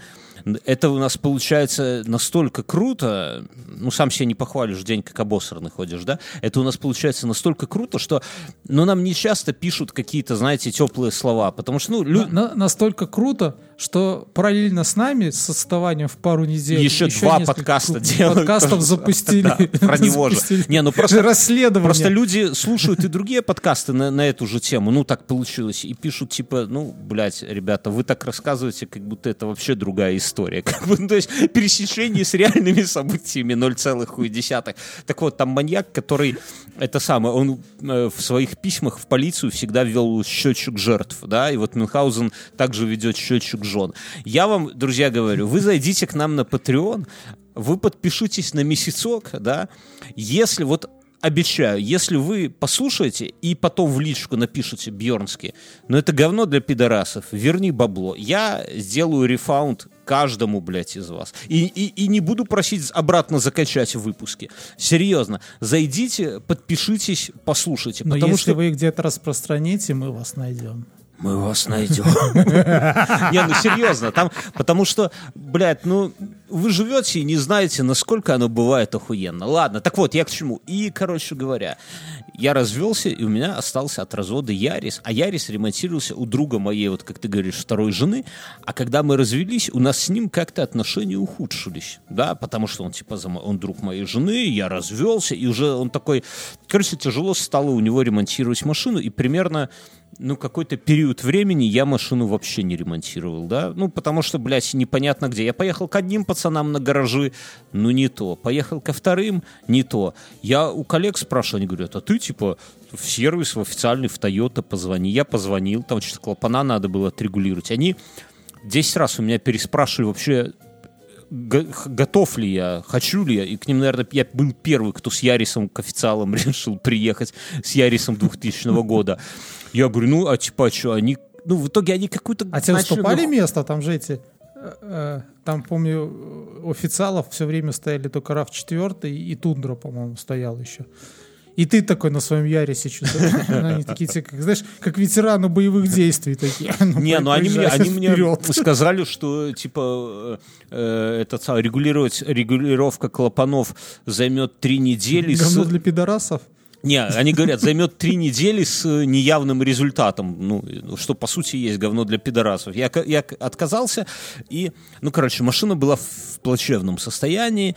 [SPEAKER 2] Это у нас получается настолько круто, ну, сам себя не похвалишь, день как обосранный ходишь, да? Это у нас получается настолько круто, что, ну, нам не часто пишут какие-то, знаете, теплые слова, потому что, ну, лю-
[SPEAKER 3] На- настолько круто, что параллельно с нами, с отставанием в пару недель,
[SPEAKER 2] Еще два
[SPEAKER 3] несколько
[SPEAKER 2] подкаста делают.
[SPEAKER 3] Подкастов запустили.
[SPEAKER 2] Да, про него же. Не, ну просто-
[SPEAKER 3] Расследование.
[SPEAKER 2] Просто люди слушают и другие подкасты на, на эту же тему, ну так получилось, и пишут типа, ну, блядь, ребята, вы так рассказываете, как будто это вообще другая история. Как бы, ну, то есть пересечение с реальными событиями 0,1. Так вот, там маньяк, который, это самое, он э, в своих письмах в полицию всегда ввел счетчик жертв, да, и вот Мюнхгаузен также ведет счетчик жен. Я вам, друзья, говорю, вы зайдите к нам на Patreon, вы подпишитесь на месяцок, да, если вот обещаю, если вы послушаете и потом в личку напишите Бьернски, но это говно для пидорасов, верни бабло. Я сделаю рефаунд каждому, блядь, из вас. И, и, и не буду просить обратно закачать выпуски. Серьезно. Зайдите, подпишитесь, послушайте.
[SPEAKER 3] Но
[SPEAKER 2] потому
[SPEAKER 3] если
[SPEAKER 2] что...
[SPEAKER 3] вы их где-то распространите, мы вас найдем.
[SPEAKER 2] Мы вас найдем. Не, ну серьезно, там, потому что, блядь, ну, вы живете и не знаете, насколько оно бывает охуенно. Ладно, так вот, я к чему. И, короче говоря, я развелся, и у меня остался от развода Ярис, а Ярис ремонтировался у друга моей, вот как ты говоришь, второй жены, а когда мы развелись, у нас с ним как-то отношения ухудшились, да, потому что он, типа, он друг моей жены, я развелся, и уже он такой, короче, тяжело стало у него ремонтировать машину, и примерно ну, какой-то период времени я машину вообще не ремонтировал, да, ну, потому что, блядь, непонятно где. Я поехал к одним пацанам на гаражи, ну, не то. Поехал ко вторым, не то. Я у коллег спрашиваю, они говорят, а ты, типа, в сервис, в официальный, в Toyota позвони. Я позвонил, там что-то клапана надо было отрегулировать. Они 10 раз у меня переспрашивали вообще, го- готов ли я, хочу ли я. И к ним, наверное, я был первый, кто с Ярисом к официалам решил приехать, с Ярисом 2000 года. Я говорю, ну, а типа, а что, они... Ну, в итоге они какую-то...
[SPEAKER 3] А тебе уступали
[SPEAKER 2] ну,
[SPEAKER 3] место? Там же эти... э, э, Там, помню, у официалов все время стояли только RAV4 и Тундра, по-моему, стоял еще. И ты такой на своем Ярисе что-то. Они такие, тебе, как, знаешь, как ветерану боевых действий такие.
[SPEAKER 2] Не, ну они мне, они мне сказали, что типа э, э, этот регулировать регулировка клапанов займет три недели. с-
[SPEAKER 3] Говно для пидорасов.
[SPEAKER 2] Не, они говорят, займет три недели с э, неявным результатом. Ну, э, что по сути есть говно для пидорасов. Я, я отказался, и, ну, короче, машина была в плачевном состоянии.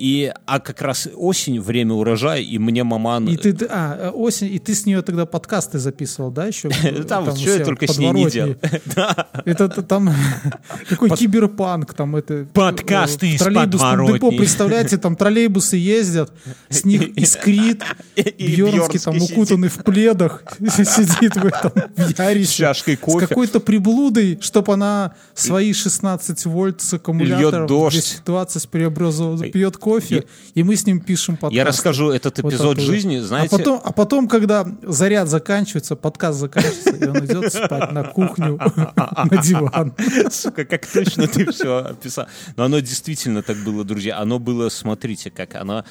[SPEAKER 2] И, а как раз осень, время урожая, и мне маман...
[SPEAKER 3] И ты, а, осень, и ты с нее тогда подкасты записывал, да, еще?
[SPEAKER 2] Там, что я только с ней не делал.
[SPEAKER 3] Это там какой киберпанк, там это...
[SPEAKER 2] Подкасты
[SPEAKER 3] э, в
[SPEAKER 2] из подворотни.
[SPEAKER 3] представляете, там троллейбусы ездят, с них искрит, Бьернский там укутанный в пледах, сидит в этом в
[SPEAKER 2] С чашкой
[SPEAKER 3] С
[SPEAKER 2] кофе.
[SPEAKER 3] какой-то приблудой, чтобы она свои 16 вольт с аккумулятором
[SPEAKER 2] дождь.
[SPEAKER 3] 220 преобразовывает, пьет кофе, и мы с ним пишем подкаст.
[SPEAKER 2] Я расскажу этот
[SPEAKER 3] Вот
[SPEAKER 2] эпизод
[SPEAKER 3] оттуда.
[SPEAKER 2] жизни, знаете...
[SPEAKER 3] А потом, а потом, когда заряд заканчивается, подкаст заканчивается, и он идет спать на кухню, на диван.
[SPEAKER 2] Сука, как точно ты все описал. Но оно действительно так было, друзья. Оно было, смотрите, как оно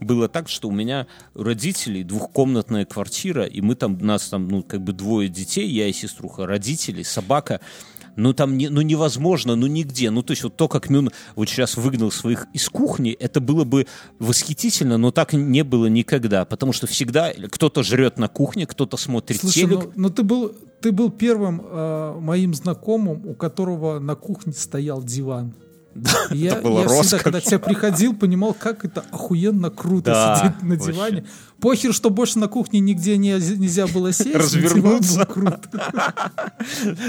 [SPEAKER 2] было так, что у меня у родителей двухкомнатная квартира, и мы там, нас там, ну, как бы двое детей, я и сеструха, родители, собака. Ну, там, не, ну, невозможно, ну, нигде. Ну, то есть, вот то, как Мюн вот сейчас выгнал своих из кухни, это было бы восхитительно, но так не было никогда. Потому что всегда кто-то жрет на кухне, кто-то смотрит
[SPEAKER 3] Слушай,
[SPEAKER 2] телек.
[SPEAKER 3] ну, ну ты был ты был первым э, моим знакомым, у которого на кухне стоял диван. Я,
[SPEAKER 2] это было
[SPEAKER 3] я всегда,
[SPEAKER 2] роскошь.
[SPEAKER 3] когда к тебе приходил, понимал, как это охуенно круто
[SPEAKER 2] Да,
[SPEAKER 3] сидеть на
[SPEAKER 2] вообще.
[SPEAKER 3] диване. Похер, что больше на кухне нигде не, нельзя было сесть.
[SPEAKER 2] Развернуться.
[SPEAKER 3] круто.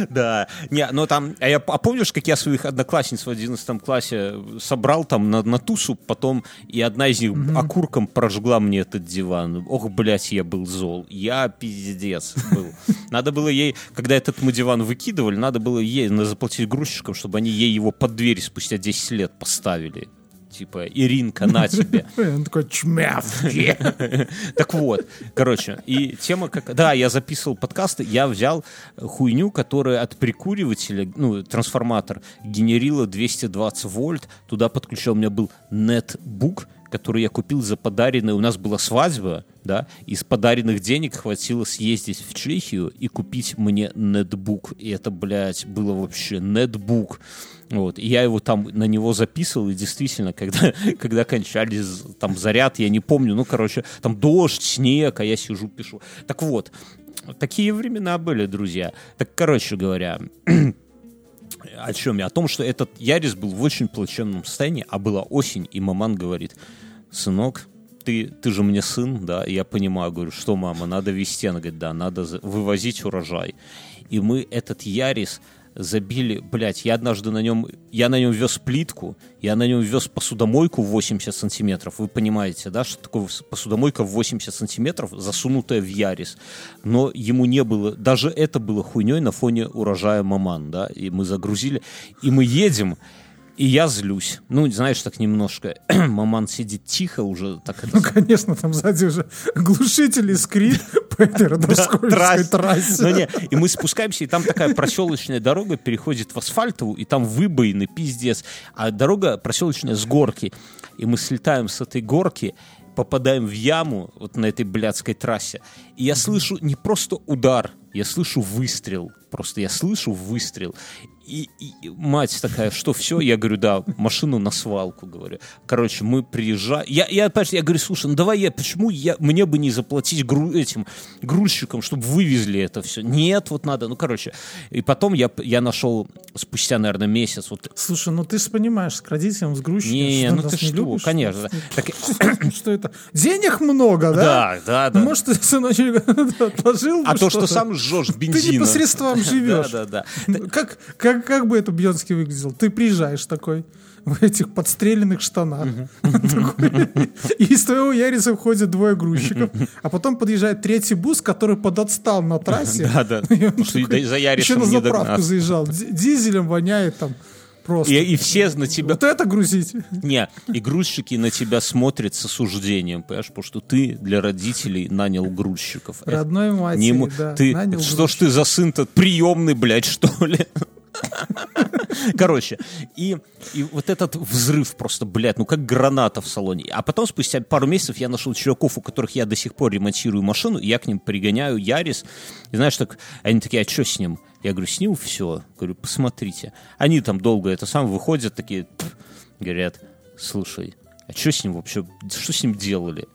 [SPEAKER 2] Да. Не, ну там, а, я, а помнишь, как я своих одноклассниц в 11 классе собрал там на, на тусу, потом, и одна из них окурком прожгла мне этот диван. Ох, блядь, я был зол. Я пиздец был. Надо было ей, когда этот мы диван выкидывали, надо было ей заплатить грузчикам, чтобы они ей его под дверь спустя 10 лет поставили. Типа, Иринка, на тебе.
[SPEAKER 3] Он такой чмяв.
[SPEAKER 2] Так вот, короче, и тема как... Да, я записывал подкасты, я взял хуйню, которая от прикуривателя, ну, трансформатор, генерила 220 вольт, туда подключал, у меня был нетбук, который я купил за подаренный, у нас была свадьба, да, из подаренных денег хватило съездить в Чехию и купить мне нетбук, и это, блядь, было вообще нетбук, вот, и я его там на него записывал, и действительно, когда, когда кончались там заряд, я не помню, ну, короче, там дождь, снег, а я сижу, пишу. Так вот, такие времена были, друзья. Так, короче говоря, о чем я? О том, что этот Ярис был в очень плачевном состоянии, а была осень, и маман говорит, сынок, ты, ты же мне сын, да, И я понимаю, говорю, что, мама, надо везти, она говорит, да, надо вывозить урожай. И мы этот Ярис забили, блядь, я однажды на нем, я на нем вез плитку, я на нем вез посудомойку в 80 сантиметров, вы понимаете, да, что такое посудомойка в 80 сантиметров, засунутая в Ярис, но ему не было, даже это было хуйней на фоне урожая Маман, да, и мы загрузили, и мы едем, и я злюсь. Ну, знаешь, так немножко. Маман сидит тихо уже, так это
[SPEAKER 3] Ну, конечно, там сзади уже глушитель искрит по этой родоскольской
[SPEAKER 2] трассе.
[SPEAKER 3] трассе.
[SPEAKER 2] Ну, не, и мы спускаемся, и там такая проселочная дорога переходит в асфальтовую, и там выбоины, пиздец. А дорога проселочная с горки. И мы слетаем с этой горки, попадаем в яму вот на этой блядской трассе. И я слышу не просто удар, я слышу выстрел. Просто я слышу выстрел. И, и- мать такая, что все? Я говорю, да, машину на свалку, говорю. Короче, мы приезжаем. Я, я, я говорю, слушай, ну давай я, почему я, мне бы не заплатить гру- этим грузчикам, чтобы вывезли это все? Нет, вот надо, ну, короче. И потом я, я нашел спустя, наверное, месяц, вот
[SPEAKER 3] Слушай, ну ты же понимаешь, к родителям, с грузчиком,
[SPEAKER 2] Не,
[SPEAKER 3] что
[SPEAKER 2] ну
[SPEAKER 3] нас
[SPEAKER 2] ты
[SPEAKER 3] не
[SPEAKER 2] что,
[SPEAKER 3] любишь?
[SPEAKER 2] конечно. да. Так,
[SPEAKER 3] Что это? Денег много, да?
[SPEAKER 2] да, да, да.
[SPEAKER 3] Ну, может, ты, сыночек, отложил
[SPEAKER 2] А то, что сам жжешь
[SPEAKER 3] Ты
[SPEAKER 2] бензина.
[SPEAKER 3] не по средствам живешь.
[SPEAKER 2] Да, да, да.
[SPEAKER 3] Как, как, как бы это Бьонский выглядел? Ты приезжаешь такой в этих подстреленных штанах. И из твоего Яриса выходят двое грузчиков. А потом подъезжает третий бус, который подотстал на трассе.
[SPEAKER 2] Да, да. За
[SPEAKER 3] Еще на заправку заезжал. Ди- Дизелем воняет там просто.
[SPEAKER 2] И, и все на тебя...
[SPEAKER 3] Вот это грузить.
[SPEAKER 2] Не, и грузчики на тебя смотрят с осуждением, понимаешь, потому что ты для родителей нанял грузчиков.
[SPEAKER 3] Родной матери,
[SPEAKER 2] не
[SPEAKER 3] да.
[SPEAKER 2] ты,
[SPEAKER 3] нанял
[SPEAKER 2] что ж ты за сын-то приемный, блядь, что ли? Короче, и, и вот этот взрыв просто, блядь, ну как граната в салоне. А потом, спустя пару месяцев, я нашел чуваков, у которых я до сих пор ремонтирую машину, я к ним пригоняю Ярис. И знаешь, так, они такие, а что с ним? Я говорю, с ним все. Говорю, посмотрите. Они там долго это сам выходят, такие, говорят, слушай, а что с ним вообще, что с ним делали?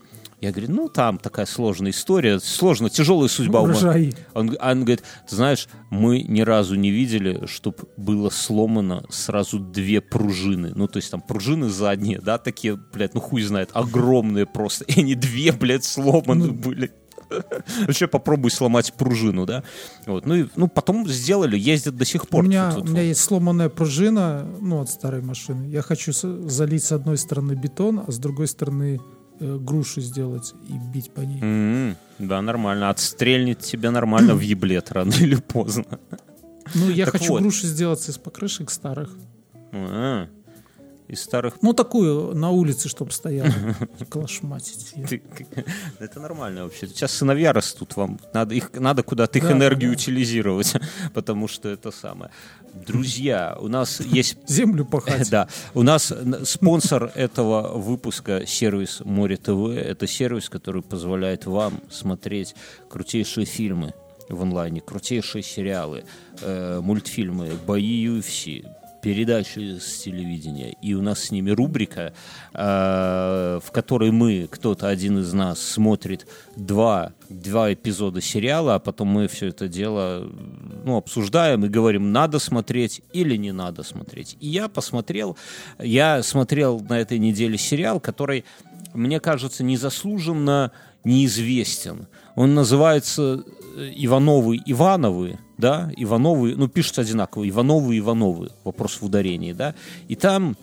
[SPEAKER 2] Я говорю, ну там такая сложная история, сложная, тяжелая судьба. у
[SPEAKER 3] Урожай.
[SPEAKER 2] он, он говорит, ты знаешь, мы ни разу не видели, чтобы было сломано сразу две пружины. Ну, то есть там пружины задние, да, такие, блядь, ну хуй знает, огромные просто. И они две, блядь, сломаны
[SPEAKER 3] Ну.
[SPEAKER 2] были. Вообще попробуй сломать пружину, да. Вот. Ну, и, ну, потом сделали, ездят до сих
[SPEAKER 3] У
[SPEAKER 2] пор.
[SPEAKER 3] меня,
[SPEAKER 2] Тут-
[SPEAKER 3] у меня есть сломанная пружина, ну, от старой машины. Я хочу залить с одной стороны бетон, а с другой стороны э, груши сделать и бить по ней.
[SPEAKER 2] М, Да, нормально. Отстрельнет тебя нормально в еблет рано или поздно.
[SPEAKER 3] Ну, я
[SPEAKER 2] Так
[SPEAKER 3] хочу
[SPEAKER 2] вот.
[SPEAKER 3] груши сделать из покрышек старых.
[SPEAKER 2] А, Из старых
[SPEAKER 3] Ну, такую на улице, чтобы стояла. Клашматить.
[SPEAKER 2] Это нормально вообще. Сейчас сыновья растут, вам надо их надо куда-то их энергию утилизировать, потому что это самое. Друзья, у нас есть
[SPEAKER 3] Землю пахать.
[SPEAKER 2] да, у нас спонсор этого выпуска сервис Море ТВ. Это сервис, который позволяет вам смотреть крутейшие фильмы в онлайне, крутейшие сериалы, э, мультфильмы, бои UFC, передачи с телевидения. И у нас с ними рубрика, э, в которой мы, кто-то один из нас, смотрит два, два эпизода сериала, а потом мы все это дело ну, обсуждаем и говорим, надо смотреть или не надо смотреть. И я посмотрел, я смотрел на этой неделе сериал, который, мне кажется, незаслуженно неизвестен. Он называется э, Ивановы Ивановы, да, Ивановы, ну, пишется одинаково, Ивановы Ивановы, вопрос в ударении, да, и там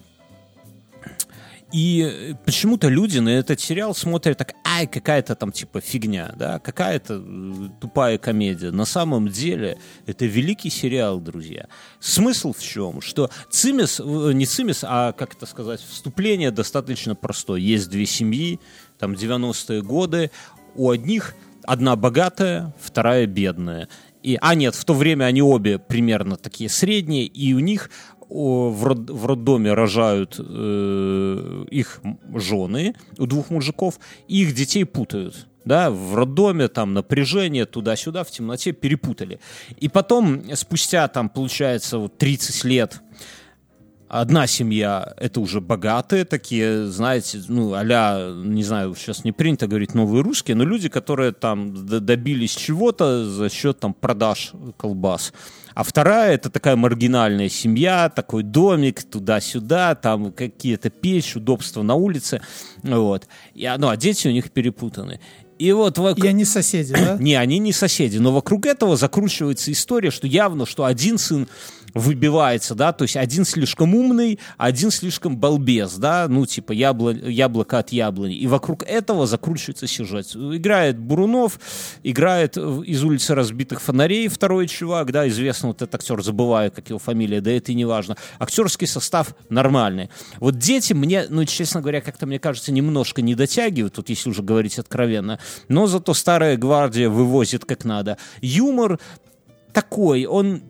[SPEAKER 2] и почему-то люди на этот сериал смотрят так, ай, какая-то там типа фигня, да, какая-то э, тупая комедия. На самом деле это великий сериал, друзья. Смысл в чем? Что Цимис, э, не Цимис, а, как это сказать, вступление достаточно простое. Есть две семьи, там 90-е годы, у одних одна богатая, вторая бедная. И, а нет, в то время они обе примерно такие средние, и у них в, род- в роддоме рожают э, их жены, у двух мужиков, и их детей путают. Да, в роддоме там напряжение туда-сюда, в темноте перепутали. И потом, спустя там, получается, вот 30 лет, Одна семья — это уже богатые такие, знаете, ну, а не знаю, сейчас не принято говорить новые русские, но люди, которые там добились чего-то за счет там продаж колбас. А вторая — это такая маргинальная семья, такой домик туда-сюда, там какие-то печь, удобства на улице, вот. И, а, ну, а дети у них перепутаны. И вот вок-
[SPEAKER 3] И они соседи, да?
[SPEAKER 2] не, они не соседи, но вокруг этого закручивается история, что явно, что один сын выбивается, да, то есть один слишком умный, один слишком балбес, да, ну, типа ябло, яблоко от яблони. И вокруг этого закручивается сюжет. Играет Бурунов, играет из улицы разбитых фонарей второй чувак, да, известный вот этот актер, забываю, как его фамилия, да это и не важно. Актерский состав нормальный. Вот дети мне, ну, честно говоря, как-то, мне кажется, немножко не дотягивают, тут если уже говорить откровенно, но зато старая гвардия вывозит как надо. Юмор такой, он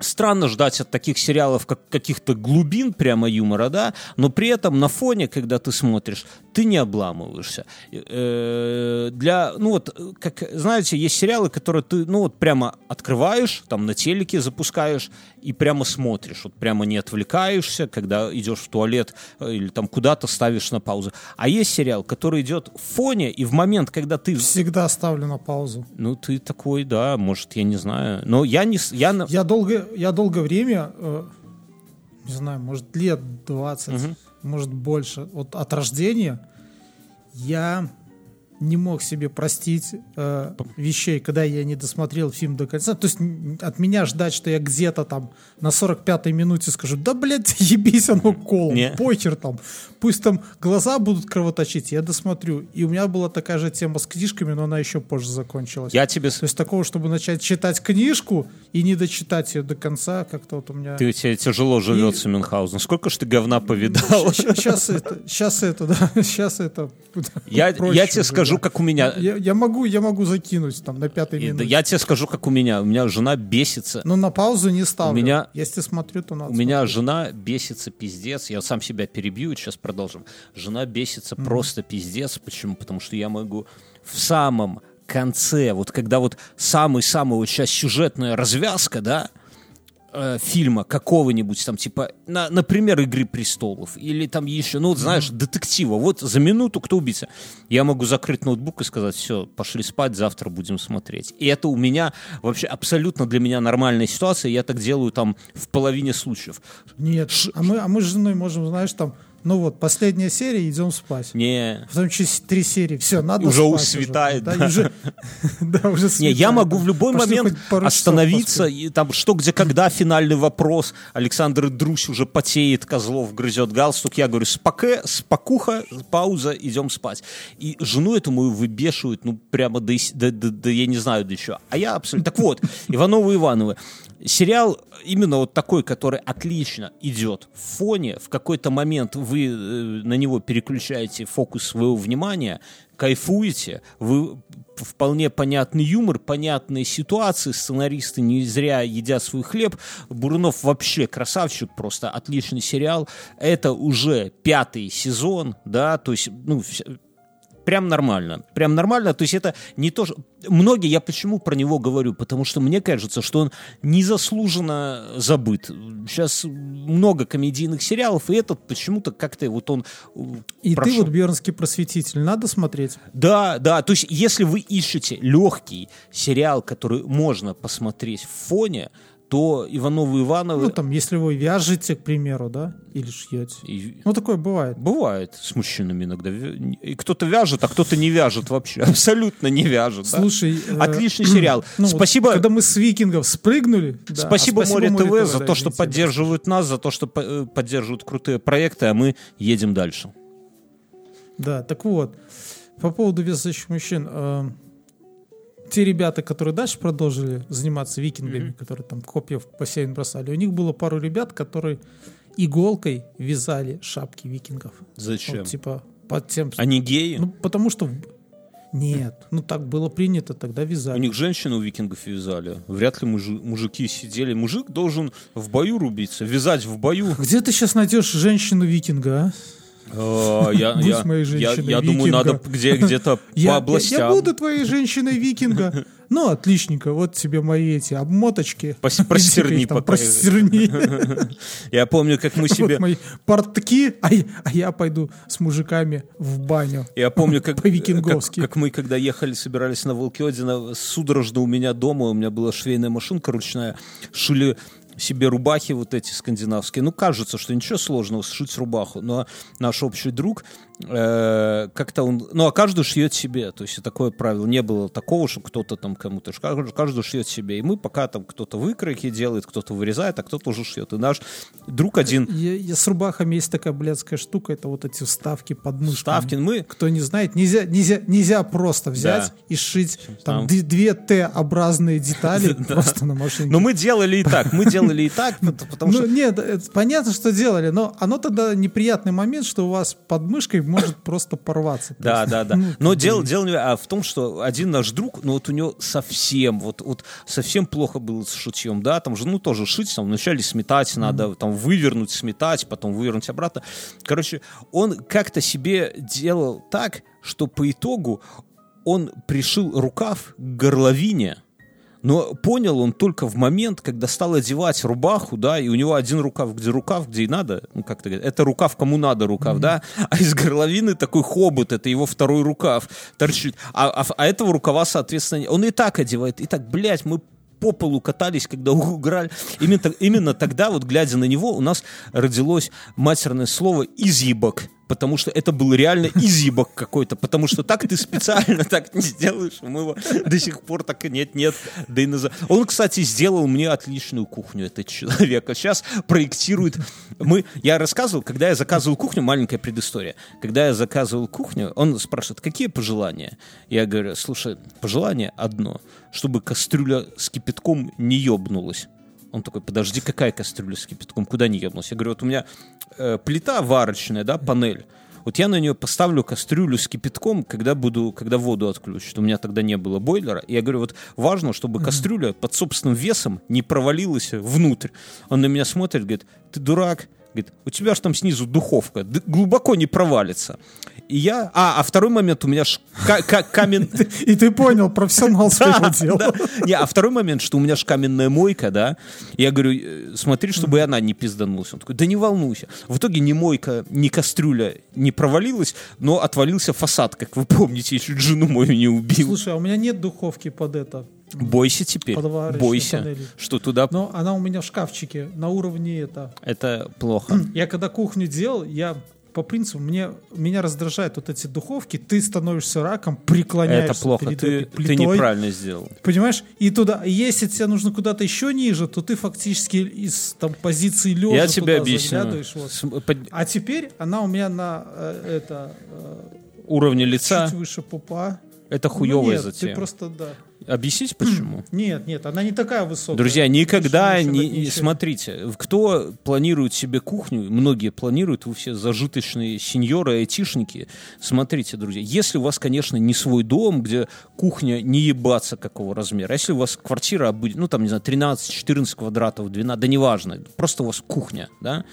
[SPEAKER 2] странно ждать от таких сериалов как каких-то глубин прямо юмора, да, но при этом на фоне, когда ты смотришь, ты не обламываешься. Э, Для, ну вот, как, знаете, есть сериалы, которые ты, ну вот, прямо открываешь, там на телеке запускаешь и прямо смотришь, вот прямо не отвлекаешься, когда идешь в туалет э, или там куда-то ставишь на паузу. А есть сериал, который идет в фоне, и в момент, когда ты
[SPEAKER 3] Всегда ставлю на паузу.
[SPEAKER 2] ну, ты такой, да, может, я не знаю. Но я не... Я,
[SPEAKER 3] Я долго, я долгое время, э, не знаю, может, лет 20, может, больше, вот от рождения, я не мог себе простить э, вещей, когда я не досмотрел фильм до конца. То есть от меня ждать, что я где-то там на 45-й минуте скажу, да, блядь, ебись оно колом,
[SPEAKER 2] Не.
[SPEAKER 3] похер там. Пусть там глаза будут кровоточить, я досмотрю. И у меня была такая же тема с книжками, но она еще позже закончилась.
[SPEAKER 2] Я тебе...
[SPEAKER 3] То есть такого, чтобы начать читать книжку и не дочитать ее до конца, как-то вот у меня...
[SPEAKER 2] Ты, тебе тяжело живется, Мюнхгаузен. Сколько ж ты говна повидал?
[SPEAKER 3] Сейчас это, сейчас это, да, сейчас это.
[SPEAKER 2] Я, я тебе скажу, как у меня...
[SPEAKER 3] Я, я могу, я могу закинуть там на пятой
[SPEAKER 2] И- да
[SPEAKER 3] минуте.
[SPEAKER 2] Я тебе скажу, как у меня. У меня жена бесится.
[SPEAKER 3] Но на паузу не ставлю.
[SPEAKER 2] У меня-
[SPEAKER 3] Если смотрю, то надо
[SPEAKER 2] У меня жена бесится пиздец. Я сам себя перебью, сейчас продолжим. Жена бесится просто пиздец. Почему? Потому что я могу в самом конце, вот когда вот самый-самый вот сейчас сюжетная развязка, да, э, фильма какого-нибудь там, типа, на, например, «Игры престолов» или там еще, ну, вот, знаешь, детектива. Вот за минуту кто убийца? Я могу закрыть ноутбук и сказать, все, пошли спать, завтра будем смотреть. И это у меня вообще абсолютно для меня нормальная ситуация. Я так делаю там в половине случаев.
[SPEAKER 3] Нет, а мы, а мы с женой можем, знаешь, там, ну вот, последняя серия, идем спать.
[SPEAKER 2] Не,
[SPEAKER 3] Потом через три серии, все, надо
[SPEAKER 2] Уже
[SPEAKER 3] спать
[SPEAKER 2] усветает,
[SPEAKER 3] Да,
[SPEAKER 2] да.
[SPEAKER 3] и уже, да, уже
[SPEAKER 2] Не,
[SPEAKER 3] светает,
[SPEAKER 2] я могу
[SPEAKER 3] да.
[SPEAKER 2] в любой
[SPEAKER 3] Пошли
[SPEAKER 2] момент остановиться, и там что, где, когда, финальный вопрос. Александр Друсь уже потеет, Козлов грызет галстук. Я говорю, споке, спокуха, пауза, идем спать. И жену эту мою выбешивают, ну, прямо до, до- до- до- я не знаю до чего. А я абсолютно... Так вот, Ивановы Ивановы. Сериал именно вот такой, который отлично идет в фоне. В какой-то момент вы э, на него переключаете фокус своего внимания, кайфуете, вы вполне понятный юмор, понятные ситуации, сценаристы не зря едят свой хлеб. Бурунов вообще красавчик, просто отличный сериал. Это уже пятый сезон, да, то есть, ну, прям нормально. Прям нормально. То есть это не то, что... Многие, я почему про него говорю? Потому что мне кажется, что он незаслуженно забыт. Сейчас много комедийных сериалов, и этот почему-то как-то вот он... э,
[SPEAKER 3] И
[SPEAKER 2] прошел.
[SPEAKER 3] ты вот бернский просветитель, надо смотреть.
[SPEAKER 2] Да, да. То есть, если вы ищете легкий сериал, который можно посмотреть в фоне, то Ивановы Ивановы...
[SPEAKER 3] Ну, там, если вы вяжете, к примеру, да, или шьете.
[SPEAKER 2] и-
[SPEAKER 3] Ну, такое бывает.
[SPEAKER 2] Бывает с мужчинами иногда. И кто-то вяжет, а кто-то не вяжет вообще. Абсолютно не вяжет. да.
[SPEAKER 3] Слушай, э,
[SPEAKER 2] Отличный сериал.
[SPEAKER 3] ну, вот
[SPEAKER 2] Спасибо.
[SPEAKER 3] когда мы с викингов спрыгнули. да,
[SPEAKER 2] Спасибо,
[SPEAKER 3] а
[SPEAKER 2] Море ТВ, за
[SPEAKER 3] да,
[SPEAKER 2] то, что поддерживают нас, за то, что э, поддерживают крутые проекты, а мы едем дальше.
[SPEAKER 3] Да, так вот, по поводу вязающих мужчин. э, те ребята, которые дальше продолжили заниматься викингами, которые там копья в бассейн бросали, у них было пару ребят, которые иголкой вязали шапки викингов.
[SPEAKER 2] Зачем?
[SPEAKER 3] Вот, типа под тем...
[SPEAKER 2] Они геи?
[SPEAKER 3] Ну, потому что... Нет, ну так было принято, тогда
[SPEAKER 2] У
[SPEAKER 3] вязали.
[SPEAKER 2] них женщины у викингов вязали. Вряд ли мужи- мужики сидели. Мужик должен в бою рубиться, вязать в бою.
[SPEAKER 3] Где ты сейчас найдешь женщину-викинга, а?
[SPEAKER 2] А, Я,
[SPEAKER 3] Будь
[SPEAKER 2] я-
[SPEAKER 3] моей женщиной
[SPEAKER 2] я думаю,
[SPEAKER 3] викинга.
[SPEAKER 2] надо где, где-то по
[SPEAKER 3] я,
[SPEAKER 2] областям.
[SPEAKER 3] я буду твоей женщиной-викинга. Ну, отличненько, вот тебе мои эти обмоточки.
[SPEAKER 2] Простерни пока.
[SPEAKER 3] Простерни.
[SPEAKER 2] Я помню, как мы себе...
[SPEAKER 3] Вот мои портки, а я, а я пойду с мужиками в баню.
[SPEAKER 2] Я помню, как, как, как мы, когда ехали, собирались на Волкиодина, судорожно у меня дома, у меня была швейная машинка ручная, шили себе рубахи вот эти скандинавские. Ну, кажется, что ничего сложного сшить рубаху, но наш общий друг э, как-то он... Ну, а каждый шьет себе. То есть такое правило. Не было такого, что кто-то там кому-то... Каждый, шьет себе. И мы пока там кто-то выкройки делает, кто-то вырезает, а кто-то уже шьет. И наш друг один...
[SPEAKER 3] Я, я с рубахами есть такая блядская штука, это вот эти вставки под мышками.
[SPEAKER 2] Ставкин, ну, мы
[SPEAKER 3] Кто не знает, нельзя, нельзя, нельзя просто взять
[SPEAKER 2] Да.
[SPEAKER 3] и сшить
[SPEAKER 2] там-
[SPEAKER 3] там две Т-образные детали просто на машинке.
[SPEAKER 2] Но мы делали и так. Мы делали и так, пот- потому
[SPEAKER 3] ну,
[SPEAKER 2] что...
[SPEAKER 3] нет, это понятно, что делали, но оно тогда неприятный момент, что у вас под мышкой может просто порваться.
[SPEAKER 2] Да, да, да.
[SPEAKER 3] Ну,
[SPEAKER 2] Но дело, дело а в том, что один наш друг, ну вот у него совсем, вот, вот совсем плохо было с шитьем, да, там же, ну тоже шить, там вначале сметать надо, там вывернуть, сметать, потом вывернуть обратно. Короче, он как-то себе делал так, что по итогу он пришил рукав к горловине, но понял он только в момент, когда стал одевать рубаху, да, и у него один рукав, где рукав, где и надо, ну, как-то это рукав, кому надо рукав, да, а из горловины такой хобот, это его второй рукав торчит, а, а, а этого рукава, соответственно, он и так одевает, и так, блядь, мы по полу катались, когда уграли. Именно, именно тогда, вот глядя на него, у нас родилось матерное слово «изъебок». Потому что это был реально изъебок какой-то, потому что так ты специально так не сделаешь, мы его до сих пор так нет-нет, да и назад. Он, кстати, сделал мне отличную кухню, этот человек. А сейчас проектирует... Мы... Я рассказывал, когда я заказывал кухню, маленькая предыстория. Когда я заказывал кухню, он спрашивает, какие пожелания? Я говорю, слушай, пожелание одно, чтобы кастрюля с кипятком не ебнулась. Он такой, подожди, какая кастрюля с кипятком? Куда не ебнулась? Я говорю, вот у меня э, плита варочная, да, панель. Вот я на нее поставлю кастрюлю с кипятком, когда буду, когда воду отключат. У меня тогда не было бойлера. И я говорю, вот важно, чтобы кастрюля под собственным весом не провалилась внутрь. Он на меня смотрит, говорит, ты дурак? Говорит, у тебя же там снизу духовка, д- глубоко не провалится. И я... А, а второй момент, у меня ж ка- ка- камен...
[SPEAKER 3] И ты понял, профессионал своего дела.
[SPEAKER 2] Не, а второй момент, что у меня же каменная мойка, да. Я говорю, э, смотри, чтобы и она не пизданулась. Он такой, да не волнуйся. В итоге ни мойка, ни кастрюля не провалилась, но отвалился фасад, как вы помните, чуть жену мою не убил.
[SPEAKER 3] Слушай, а у меня нет духовки под это.
[SPEAKER 2] Бойся теперь, бойся,
[SPEAKER 3] панели.
[SPEAKER 2] что туда...
[SPEAKER 3] Но она у меня в шкафчике на уровне это.
[SPEAKER 2] Это плохо.
[SPEAKER 3] Я когда кухню делал, я по принципу, мне, меня раздражают вот эти духовки, ты становишься раком, преклоняешься
[SPEAKER 2] Это плохо,
[SPEAKER 3] перед
[SPEAKER 2] ты,
[SPEAKER 3] этой
[SPEAKER 2] ты
[SPEAKER 3] плитой,
[SPEAKER 2] неправильно сделал.
[SPEAKER 3] Понимаешь? И туда, если тебе нужно куда-то еще ниже, то ты фактически из там, позиции лежа
[SPEAKER 2] Я тебе объясню.
[SPEAKER 3] вот.
[SPEAKER 2] Под-
[SPEAKER 3] А теперь она у меня на э, это э,
[SPEAKER 2] Уровня лица
[SPEAKER 3] чуть выше пупа.
[SPEAKER 2] это
[SPEAKER 3] Ну
[SPEAKER 2] хуевая
[SPEAKER 3] нет,
[SPEAKER 2] затея.
[SPEAKER 3] Ты просто да.
[SPEAKER 2] Объяснить почему?
[SPEAKER 3] Нет, нет, она не такая высокая.
[SPEAKER 2] Друзья, никогда не,
[SPEAKER 3] еще-
[SPEAKER 2] смотрите, кто планирует себе кухню, многие планируют, вы все зажиточные сеньоры, айтишники, смотрите, друзья, если у вас, конечно, не свой дом, где кухня не ебаться какого размера, а если у вас квартира, обы- ну там, не знаю, 13-14 квадратов, 12, да неважно, просто у вас кухня, да,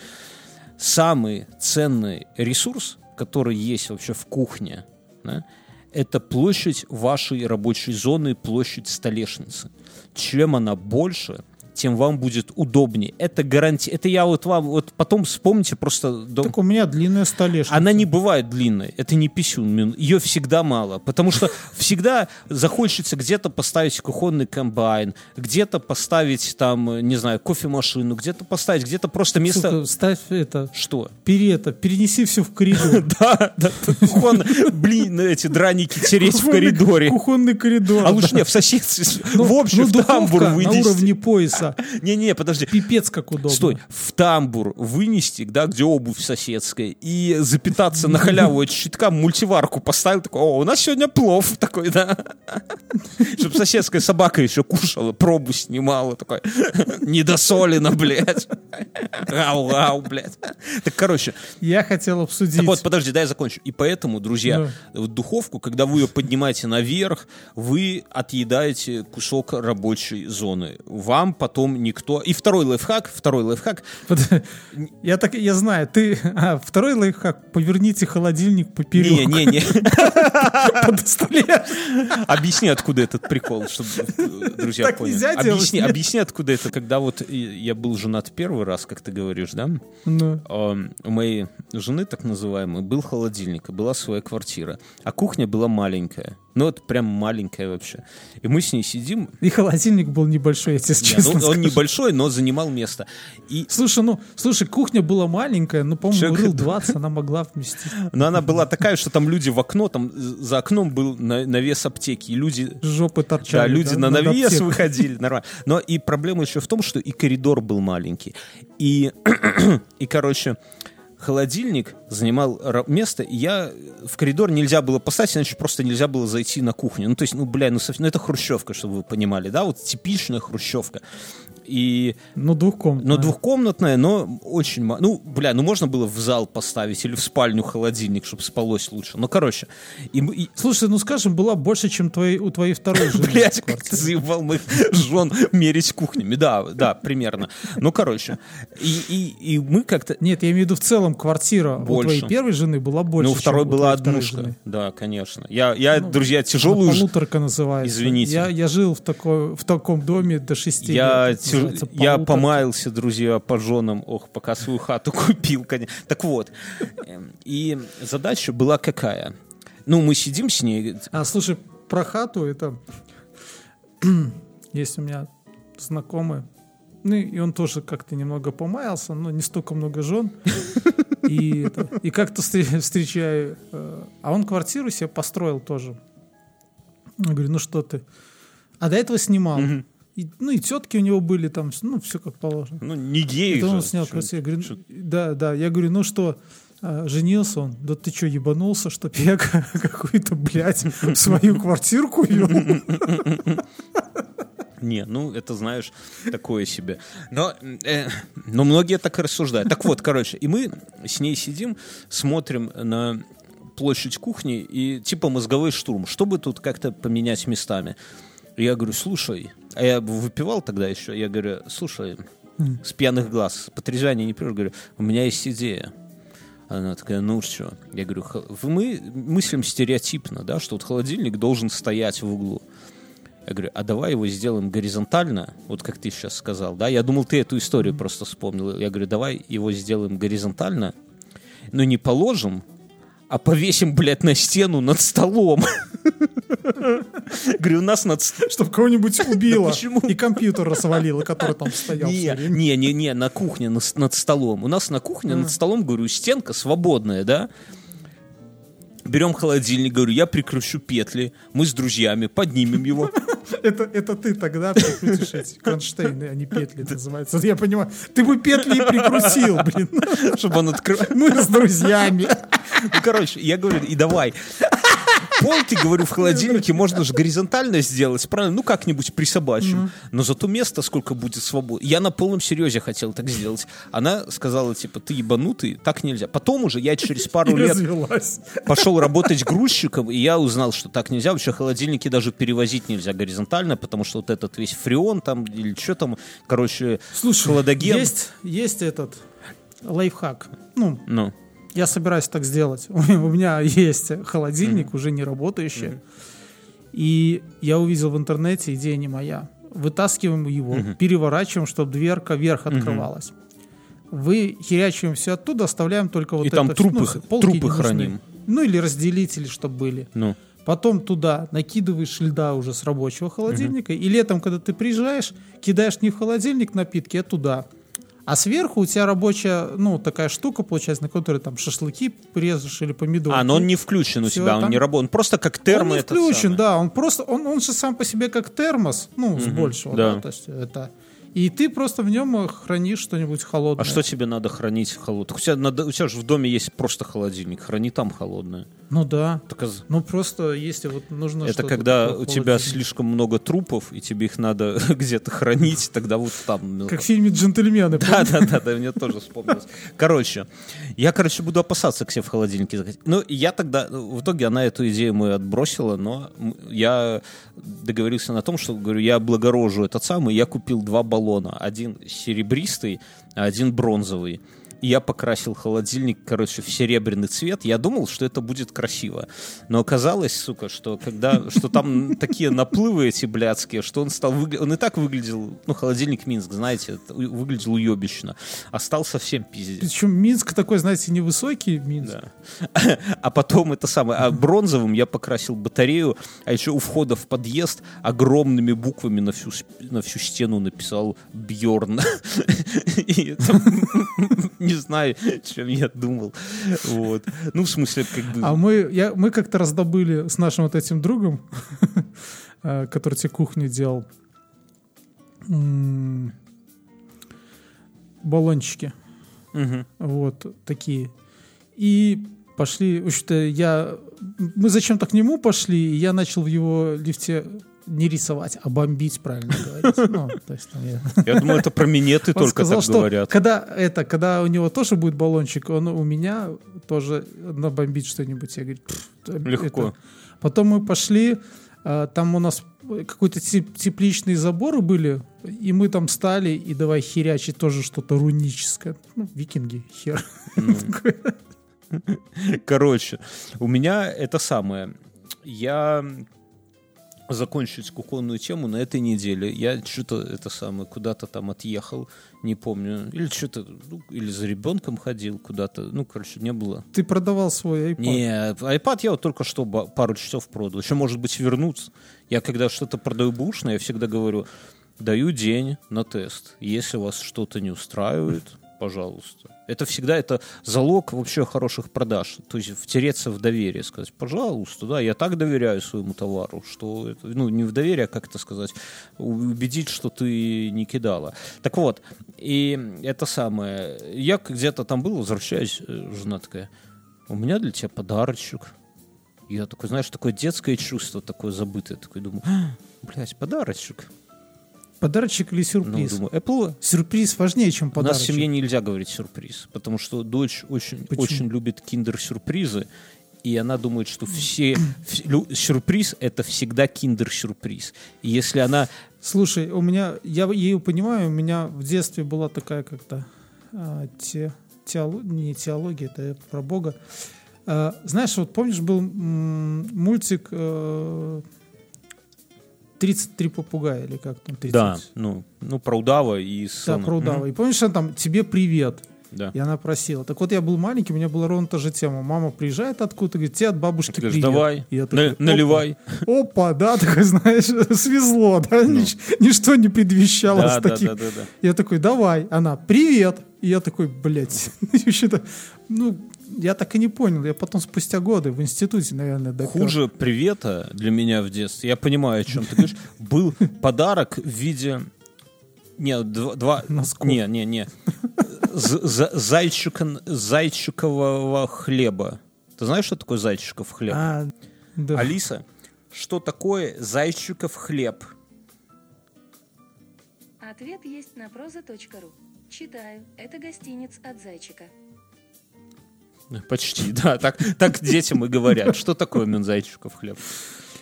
[SPEAKER 2] самый ценный ресурс, который есть вообще в кухне, да, это площадь вашей рабочей зоны, площадь столешницы. Чем она больше, тем вам будет удобнее. Это гарантия. Это я вот вам вот потом вспомните просто.
[SPEAKER 3] Так у меня длинная столешница.
[SPEAKER 2] Она не бывает длинной. Это не писюн. Ее всегда мало. Потому что всегда захочется где-то поставить кухонный комбайн, где-то поставить там, не знаю, кофемашину, где-то поставить, где-то просто место...
[SPEAKER 3] Сука, ставь это,
[SPEAKER 2] Что?
[SPEAKER 3] пере это, перенеси все в коридор.
[SPEAKER 2] Да, да, блин, эти драники тереть в коридоре.
[SPEAKER 3] Кухонный коридор.
[SPEAKER 2] А лучше не, в соседстве,
[SPEAKER 3] Ну,
[SPEAKER 2] в общем,
[SPEAKER 3] ну,
[SPEAKER 2] в тамбур
[SPEAKER 3] духовка на уровне пояса.
[SPEAKER 2] Не-не, подожди.
[SPEAKER 3] Пипец как удобно.
[SPEAKER 2] Стой, в тамбур вынести, да, где обувь соседская, и запитаться на халяву от щитка, мультиварку поставил, такой, о, у нас сегодня плов такой, да. Чтобы соседская собака еще кушала, пробу снимала, такой, недосолено, блядь. Ау-ау, блядь. Так, короче,
[SPEAKER 3] Я хотел обсудить.
[SPEAKER 2] так вот, подожди, дай я закончу. И поэтому, друзья, вот духовку, когда вы ее поднимаете наверх, вы отъедаете кусок рабочей зоны. Вам потом никто... И второй лайфхак, второй лайфхак.
[SPEAKER 3] Я так, я знаю, ты... а, второй лайфхак, поверните холодильник поперек.
[SPEAKER 2] Не-не-не.
[SPEAKER 3] под столе.
[SPEAKER 2] Объясни, откуда этот прикол, чтобы э, друзья
[SPEAKER 3] Так
[SPEAKER 2] поняли.
[SPEAKER 3] нельзя делать,
[SPEAKER 2] Объясни,
[SPEAKER 3] нет?
[SPEAKER 2] объясни, откуда это, когда вот я был женат первый раз, как ты говоришь, да?
[SPEAKER 3] Ну,
[SPEAKER 2] у моей жены, так называемой, был холодильник, была своя квартира. А кухня была маленькая. Ну, вот прям маленькая вообще. И мы с ней сидим.
[SPEAKER 3] И холодильник был небольшой, я тебе
[SPEAKER 2] Не,
[SPEAKER 3] честно
[SPEAKER 2] ну, он
[SPEAKER 3] скажу.
[SPEAKER 2] небольшой, но занимал место. И
[SPEAKER 3] Слушай, ну, слушай, кухня была маленькая, ну, по-моему,
[SPEAKER 2] Человек-
[SPEAKER 3] рыл 20 она могла вместить.
[SPEAKER 2] но она была такая, что там люди в окно, там за окном был на- навес аптеки, и люди
[SPEAKER 3] Жопы торчали.
[SPEAKER 2] Да, люди на
[SPEAKER 3] над
[SPEAKER 2] навес выходили, нормально. Но и проблема еще в том, что и коридор был маленький. И, и короче, холодильник занимал место, и я в коридор нельзя было поставить, иначе просто нельзя было зайти на кухню. Ну, то есть, ну, бля, ну, совсем- ну, это хрущевка, чтобы вы понимали, да, вот типичная хрущевка. И,
[SPEAKER 3] Ну, двухкомнатная.
[SPEAKER 2] ну, двухкомнатная, но очень мало. Ну, бля, ну, можно было в зал поставить или в спальню холодильник, чтобы спалось лучше. Ну, короче. И, и-
[SPEAKER 3] Слушай, ну, скажем, была больше, чем твоей, у твоей второй жены.
[SPEAKER 2] Блять, как ты заебал моих жен мерить кухнями. Да, да, примерно. Ну, короче. И, и, и мы как-то...
[SPEAKER 3] Нет, я имею в виду в целом квартира у
[SPEAKER 2] Больше.
[SPEAKER 3] твоей первой жены была больше,
[SPEAKER 2] ну, у второй
[SPEAKER 3] чем у
[SPEAKER 2] была
[SPEAKER 3] второй
[SPEAKER 2] однушка.
[SPEAKER 3] жены.
[SPEAKER 2] Да, конечно. Я, я
[SPEAKER 3] Ну,
[SPEAKER 2] друзья, тяжелую...
[SPEAKER 3] Полуторка называется.
[SPEAKER 2] Извините.
[SPEAKER 3] Я, я жил в, такой, в таком доме до 6
[SPEAKER 2] Я,
[SPEAKER 3] лет. Называется
[SPEAKER 2] я помаялся, друзья, по женам, ох, пока свою хату купил. конечно. Так вот, эм, и задача была какая? Ну, мы сидим с ней,
[SPEAKER 3] А, слушай, про хату это... Есть у меня знакомый. Ну, и он тоже как-то немного помаялся, но не столько много жен. И, это, и как-то встр- встречаю, э, а он квартиру себе построил тоже. Я говорю, ну что ты? А до этого снимал. И, ну и тетки у него были там, ну все как положено.
[SPEAKER 2] Ну, не гей
[SPEAKER 3] Это он
[SPEAKER 2] же.
[SPEAKER 3] снял красиво. Говорю, да, да. Я говорю, ну что, а, женился он? Да ты что, ебанулся, чтоб я какую-то, блядь, свою квартирку вел?
[SPEAKER 2] Не, ну это знаешь, такое себе. Но, э, но многие так и рассуждают. Так вот, короче, и мы с ней сидим, смотрим на площадь кухни и типа мозговой штурм, чтобы тут как-то поменять местами. И Я говорю, слушай, а я выпивал тогда еще, я говорю, слушай, с пьяных глаз, потрясание не пьешь, говорю, у меня есть идея. Она такая, ну что? Я говорю, «Х- мы мыслим стереотипно, да, что вот холодильник должен стоять в углу. Я говорю, а давай его сделаем горизонтально, вот как ты сейчас сказал, да? Я думал, ты эту историю просто вспомнил. Я говорю, давай его сделаем горизонтально, но не положим, а повесим, блядь, на стену над столом. Говорю, у нас над ст-
[SPEAKER 3] Чтоб кого-нибудь убило.
[SPEAKER 2] Почему?
[SPEAKER 3] И компьютер развалило, который там стоял
[SPEAKER 2] Не, не, не, на кухне над столом. У нас на кухне над столом, говорю, стенка свободная, да? Берем холодильник, говорю, я прикручу петли, мы с друзьями поднимем его.
[SPEAKER 3] Это, это ты тогда прикрутишь эти кронштейны, а не петли называются. Я понимаю, ты бы петли и прикрутил, блин.
[SPEAKER 2] чтобы он открыл.
[SPEAKER 3] Мы с друзьями.
[SPEAKER 2] Ну, короче, я говорю, и давай. Пол, ты, говорю, в холодильнике можно же горизонтально сделать, правильно? Ну, как-нибудь присобачим. Но зато место сколько будет свободно. Я на полном серьезе хотел так сделать. Она сказала, типа, ты ебанутый, так нельзя. Потом уже я через пару лет
[SPEAKER 3] развелась.
[SPEAKER 2] пошел работать грузчиком, и я узнал, что так нельзя. Вообще холодильники даже перевозить нельзя горизонтально, потому что вот этот весь фреон там, или что там, короче,
[SPEAKER 3] Слушай,
[SPEAKER 2] хладоген.
[SPEAKER 3] есть, есть этот лайфхак. Ну,
[SPEAKER 2] Ну,
[SPEAKER 3] я собираюсь так сделать. У меня есть холодильник, уже не работающий. И я увидел в интернете, идея не моя. Вытаскиваем его, переворачиваем, чтобы дверка вверх открывалась. Вы херячиваем все оттуда, оставляем только вот
[SPEAKER 2] И
[SPEAKER 3] это.
[SPEAKER 2] там трупы
[SPEAKER 3] ну, полки
[SPEAKER 2] трупы храним.
[SPEAKER 3] Ну или разделители, чтобы были.
[SPEAKER 2] ну.
[SPEAKER 3] Потом туда накидываешь льда уже с рабочего холодильника. И летом, когда ты приезжаешь, кидаешь не в холодильник напитки, а туда. А сверху у тебя рабочая, ну, такая штука, получается, на которой там шашлыки резаешь или помидоры.
[SPEAKER 2] А, но он не включен у
[SPEAKER 3] Всё,
[SPEAKER 2] тебя, он
[SPEAKER 3] там-
[SPEAKER 2] не работает. Он просто как термо
[SPEAKER 3] Он не включен, да. Он просто, он, он же сам по себе как термос, ну, с большего,
[SPEAKER 2] да.
[SPEAKER 3] да. то есть это... И ты просто в нем хранишь что-нибудь холодное.
[SPEAKER 2] А что тебе надо хранить холодное? У тебя, надо, у тебя же в доме есть просто холодильник, храни там холодное.
[SPEAKER 3] Ну да.
[SPEAKER 2] Так, а-
[SPEAKER 3] Ну просто если вот нужно
[SPEAKER 2] это когда у тебя слишком много трупов, и тебе их надо где-то хранить, тогда вот там. ну,
[SPEAKER 3] Как в фильме «Джентльмены».
[SPEAKER 2] Да, да, да, да, мне тоже вспомнилось. Короче, я, короче, буду опасаться к себе в холодильнике. Ну, я тогда, в итоге она эту идею мою отбросила, но я договорился на том, что, говорю, я облагорожу этот самый, я купил два баллона. Один серебристый, один бронзовый. Я покрасил холодильник, короче, в серебряный цвет. Я думал, что это будет красиво. Но оказалось, сука, что когда, что там такие наплывы эти блядские, что он стал Он и так выглядел, ну, холодильник Минск, знаете, выглядел уебищно. А стал совсем пиздец.
[SPEAKER 3] Причем Минск такой, знаете, невысокий Минск.
[SPEAKER 2] Да. А потом это самое, а бронзовым я покрасил батарею, а еще у входа в подъезд огромными буквами на всю, на всю стену написал Бьорн. И не знаю, чем я думал. Вот. Ну, в смысле, как бы...
[SPEAKER 3] А мы, я, мы как-то раздобыли с нашим вот этим другом, э, который тебе кухню делал, баллончики. Вот такие. И пошли, в общем-то, я... Мы зачем-то к нему пошли, и я начал в его лифте не рисовать, а бомбить, правильно говорить. Ну, то есть, там я-
[SPEAKER 2] Я думаю, это про минеты только
[SPEAKER 3] сказал,
[SPEAKER 2] так
[SPEAKER 3] что
[SPEAKER 2] говорят.
[SPEAKER 3] Когда это, когда у него тоже будет баллончик, он у меня тоже набомбит что-нибудь. Я говорю, «Пф, это-
[SPEAKER 2] Легко.
[SPEAKER 3] Потом мы пошли, а, там у нас какой-то теп- тепличные заборы были, и мы там стали, и давай херячить тоже что-то руническое. Ну, викинги, хер.
[SPEAKER 2] Короче, у меня это самое. Я закончить кухонную тему на этой неделе. Я что-то это самое куда-то там отъехал, не помню, или что-то, ну, или за ребенком ходил куда-то, ну, короче, не было.
[SPEAKER 3] Ты продавал свой iPad.
[SPEAKER 2] Не, iPad я вот только что пару часов продал. Еще, может быть, вернуться. Я когда что-то продаю бушно, я всегда говорю, даю день на тест. Если вас что-то не устраивает, пожалуйста. Это всегда это залог вообще хороших продаж. То есть втереться в доверие, сказать, пожалуйста, да, я так доверяю своему товару, что это, ну, не в доверие, а как это сказать, убедить, что ты не кидала. Так вот, и это самое, я где-то там был, возвращаюсь, э, жена такая, у меня для тебя подарочек. Я такой, знаешь, такое детское чувство, такое забытое, такой думаю, «А, блядь, подарочек.
[SPEAKER 3] Подарочек или сюрприз?
[SPEAKER 2] Ну, думаю, Apple
[SPEAKER 3] Сюрприз важнее, чем
[SPEAKER 2] у
[SPEAKER 3] подарочек.
[SPEAKER 2] нас в семье нельзя говорить сюрприз, потому что дочь очень,
[SPEAKER 3] Почему?
[SPEAKER 2] очень любит киндер-сюрпризы, и она думает, что все сюрприз это всегда киндер-сюрприз. И если она
[SPEAKER 3] Слушай, у меня, я ее понимаю, у меня в детстве была такая как-то а, те- теоло- не теология, это про Бога. А, знаешь, вот помнишь, был м, мультик э, 33 попугая или как там 30?
[SPEAKER 2] да, ну, ну про удава и
[SPEAKER 3] Да,
[SPEAKER 2] слона.
[SPEAKER 3] про удава.
[SPEAKER 2] Мгм.
[SPEAKER 3] И помнишь, она там тебе привет.
[SPEAKER 2] Да.
[SPEAKER 3] И она просила. Так вот, я был маленький, у меня была ровно та же тема. Мама приезжает откуда-то, говорит, тебе от бабушки
[SPEAKER 2] Ты говоришь,
[SPEAKER 3] привет.
[SPEAKER 2] давай,
[SPEAKER 3] И я
[SPEAKER 2] на-
[SPEAKER 3] такой, «Опа».
[SPEAKER 2] наливай.
[SPEAKER 3] Опа, да, такой, знаешь, свезло, да,
[SPEAKER 2] Ну.
[SPEAKER 3] Нич- ничто не предвещало
[SPEAKER 2] Да,
[SPEAKER 3] с
[SPEAKER 2] да,
[SPEAKER 3] таких.
[SPEAKER 2] да, да, да.
[SPEAKER 3] Я такой, давай, она, привет. И я такой, блядь, вообще-то, ну, я так и не понял. Я потом спустя годы в институте, наверное, допер.
[SPEAKER 2] Хуже привета для меня в детстве, я понимаю, о чем ты говоришь, был подарок в виде... Не, два... два-
[SPEAKER 3] Носков.
[SPEAKER 2] не, не, не. З- зайчика- зайчикового хлеба. Ты знаешь, что такое зайчиков хлеб?
[SPEAKER 3] А, да.
[SPEAKER 2] Алиса, что такое зайчиков хлеб?
[SPEAKER 4] Ответ есть на проза.ру. Читаю. Это гостиниц от зайчика.
[SPEAKER 2] Почти, да. Так, так детям и говорят. Что такое именно зайчиков хлеб?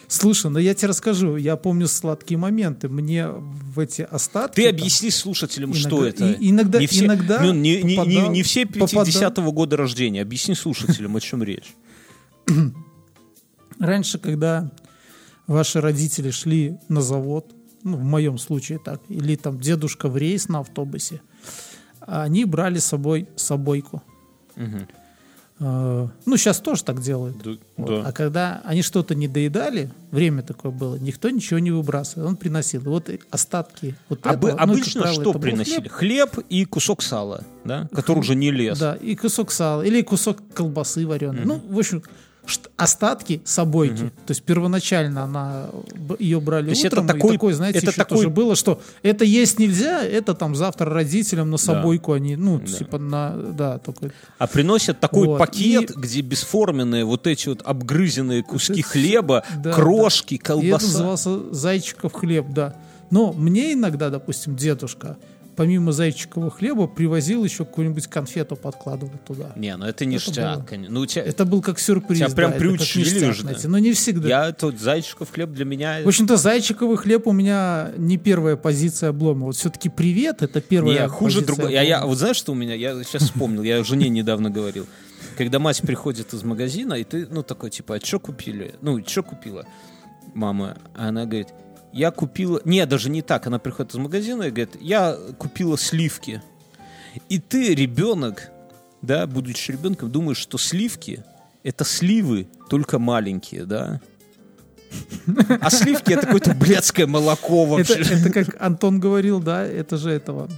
[SPEAKER 3] Слушай, ну я тебе расскажу. Я помню сладкие моменты. Мне в эти остатки...
[SPEAKER 2] Ты
[SPEAKER 3] там-
[SPEAKER 2] объясни слушателям,
[SPEAKER 3] Иногда-
[SPEAKER 2] что это.
[SPEAKER 3] и- иногда-
[SPEAKER 2] не все,
[SPEAKER 3] иногда
[SPEAKER 2] ну, не, не- не-
[SPEAKER 3] попадал-
[SPEAKER 2] не все
[SPEAKER 3] попадал-
[SPEAKER 2] 50-го года рождения. Объясни слушателям, о чем речь.
[SPEAKER 3] Раньше, когда ваши родители шли на завод, ну, в моем случае так, или там дедушка в рейс на автобусе, они брали с собой собойку.
[SPEAKER 2] Мгм.
[SPEAKER 3] Э, Ну, сейчас тоже так делают.
[SPEAKER 2] Да,
[SPEAKER 3] Вот.
[SPEAKER 2] да.
[SPEAKER 3] А когда они что-то не доедали, время такое было, никто ничего не выбрасывал, он приносил. Вот остатки вот
[SPEAKER 2] Обы-
[SPEAKER 3] этого, ну,
[SPEAKER 2] обычно
[SPEAKER 3] правило,
[SPEAKER 2] что приносили?
[SPEAKER 3] хлеб,
[SPEAKER 2] Хлеб. и кусок сала, да? который уже не лез.
[SPEAKER 3] Да, и кусок сала, или кусок колбасы вареной. Ну, в общем, остатки собойки. То есть первоначально она ее брали
[SPEAKER 2] То есть это
[SPEAKER 3] утром,
[SPEAKER 2] такой-
[SPEAKER 3] и такое, знаете,
[SPEAKER 2] это
[SPEAKER 3] еще
[SPEAKER 2] такой-
[SPEAKER 3] тоже было, что это есть нельзя, это там завтра родителям на собойку они, ну,
[SPEAKER 2] Да.
[SPEAKER 3] типа на, да, только
[SPEAKER 2] А приносят такой
[SPEAKER 3] Вот.
[SPEAKER 2] пакет,
[SPEAKER 3] И-
[SPEAKER 2] где бесформенные вот эти вот обгрызенные куски
[SPEAKER 3] Это
[SPEAKER 2] хлеба,
[SPEAKER 3] да,
[SPEAKER 2] крошки,
[SPEAKER 3] И это
[SPEAKER 2] колбаса.
[SPEAKER 3] назывался зайчиков хлеб, да. Но мне иногда, допустим, дедушка, помимо зайчикового хлеба, привозил еще какую-нибудь конфету подкладывал туда.
[SPEAKER 2] Не, ну это ништяк.
[SPEAKER 3] было.
[SPEAKER 2] конечно. Ну, тебя...
[SPEAKER 3] Это был как сюрприз.
[SPEAKER 2] Тебя прям
[SPEAKER 3] да, это
[SPEAKER 2] приучили уже, да?
[SPEAKER 3] Но не всегда.
[SPEAKER 2] Я тут зайчиков хлеб для меня...
[SPEAKER 3] В общем-то, зайчиковый хлеб у меня не первая позиция облома. Вот все-таки привет, это первая
[SPEAKER 2] Не, хуже другое. Я, я, вот знаешь, что у меня? Я сейчас вспомнил, я жене недавно говорил. Когда мать приходит из магазина, и ты, ну, такой, типа, а что купили? Ну, что купила мама? А она говорит, я купила... Не, даже не так. Она приходит из магазина и говорит, я купила сливки. И ты, ребенок, да, будучи ребенком, думаешь, что сливки — это сливы, только маленькие, да? А сливки — это какое-то блядское молоко вообще.
[SPEAKER 3] это как Антон говорил, да, это же этого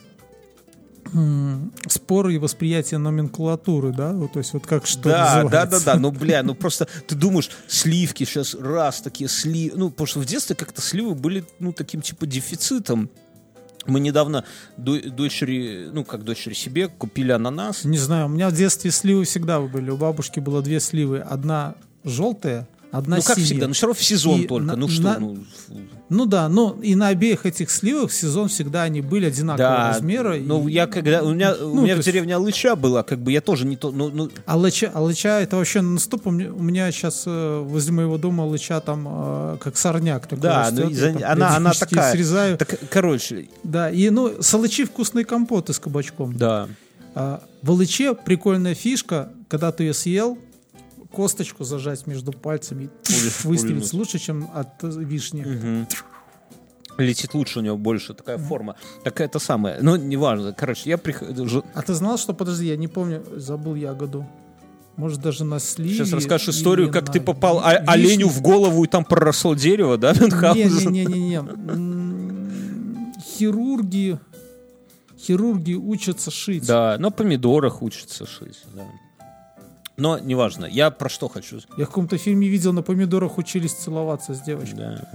[SPEAKER 3] споры и восприятие номенклатуры, да, вот, то есть вот как что
[SPEAKER 2] Да, да,
[SPEAKER 3] называется.
[SPEAKER 2] да, да. Ну, бля, ну просто ты думаешь, сливки сейчас раз такие сливы. Ну, потому что в детстве как-то сливы были, ну, таким типа дефицитом. Мы недавно до- дочери, ну, как дочери себе, купили ананас.
[SPEAKER 3] Не знаю, у меня в детстве сливы всегда были. У бабушки было две сливы. Одна желтая, одна
[SPEAKER 2] ну, как
[SPEAKER 3] синяя.
[SPEAKER 2] всегда, ну, все равно в сезон
[SPEAKER 3] И
[SPEAKER 2] только.
[SPEAKER 3] на-
[SPEAKER 2] ну, что,
[SPEAKER 3] на-
[SPEAKER 2] ну,
[SPEAKER 3] Ну да, но и на обеих этих сливах сезон всегда они были одинакового
[SPEAKER 2] да.
[SPEAKER 3] размера.
[SPEAKER 2] Ну,
[SPEAKER 3] и-
[SPEAKER 2] я когда, у меня, у
[SPEAKER 3] Ну,
[SPEAKER 2] меня
[SPEAKER 3] то
[SPEAKER 2] в
[SPEAKER 3] есть-
[SPEAKER 2] деревне Алыча была, как бы я тоже не то, ну, ну,
[SPEAKER 3] Алыча, алыча это вообще нон-стоп. У меня, у меня сейчас возле моего дома алыча там э, как сорняк такой
[SPEAKER 2] да,
[SPEAKER 3] растет.
[SPEAKER 2] ну, за-
[SPEAKER 3] там
[SPEAKER 2] она, она такая.
[SPEAKER 3] Срезаю.
[SPEAKER 2] Так, короче,
[SPEAKER 3] Да, и ну, с алычи вкусные компоты с кабачком.
[SPEAKER 2] да.
[SPEAKER 3] А, в алыче прикольная фишка, когда ты ее съел, косточку зажать между пальцами, и выстрелить лучше, чем от э, вишни.
[SPEAKER 2] Летит лучше у него больше, такая форма. Такая это самая. Ну, неважно. Короче, я прихожу.
[SPEAKER 3] А ты знал, что, подожди, я не помню, забыл ягоду. Может, даже на сливе.
[SPEAKER 2] Сейчас расскажешь историю, как
[SPEAKER 3] на
[SPEAKER 2] ты попал о- оленю в голову и там проросло дерево, да, Мюнхгаузен?
[SPEAKER 3] Не-не-не-не. М, Хирурги Хирурги учатся шить.
[SPEAKER 2] Да, на помидорах учатся шить, да. Но неважно, я про что хочу.
[SPEAKER 3] Я в каком-то фильме видел, на помидорах учились целоваться с девочкой.
[SPEAKER 2] Да.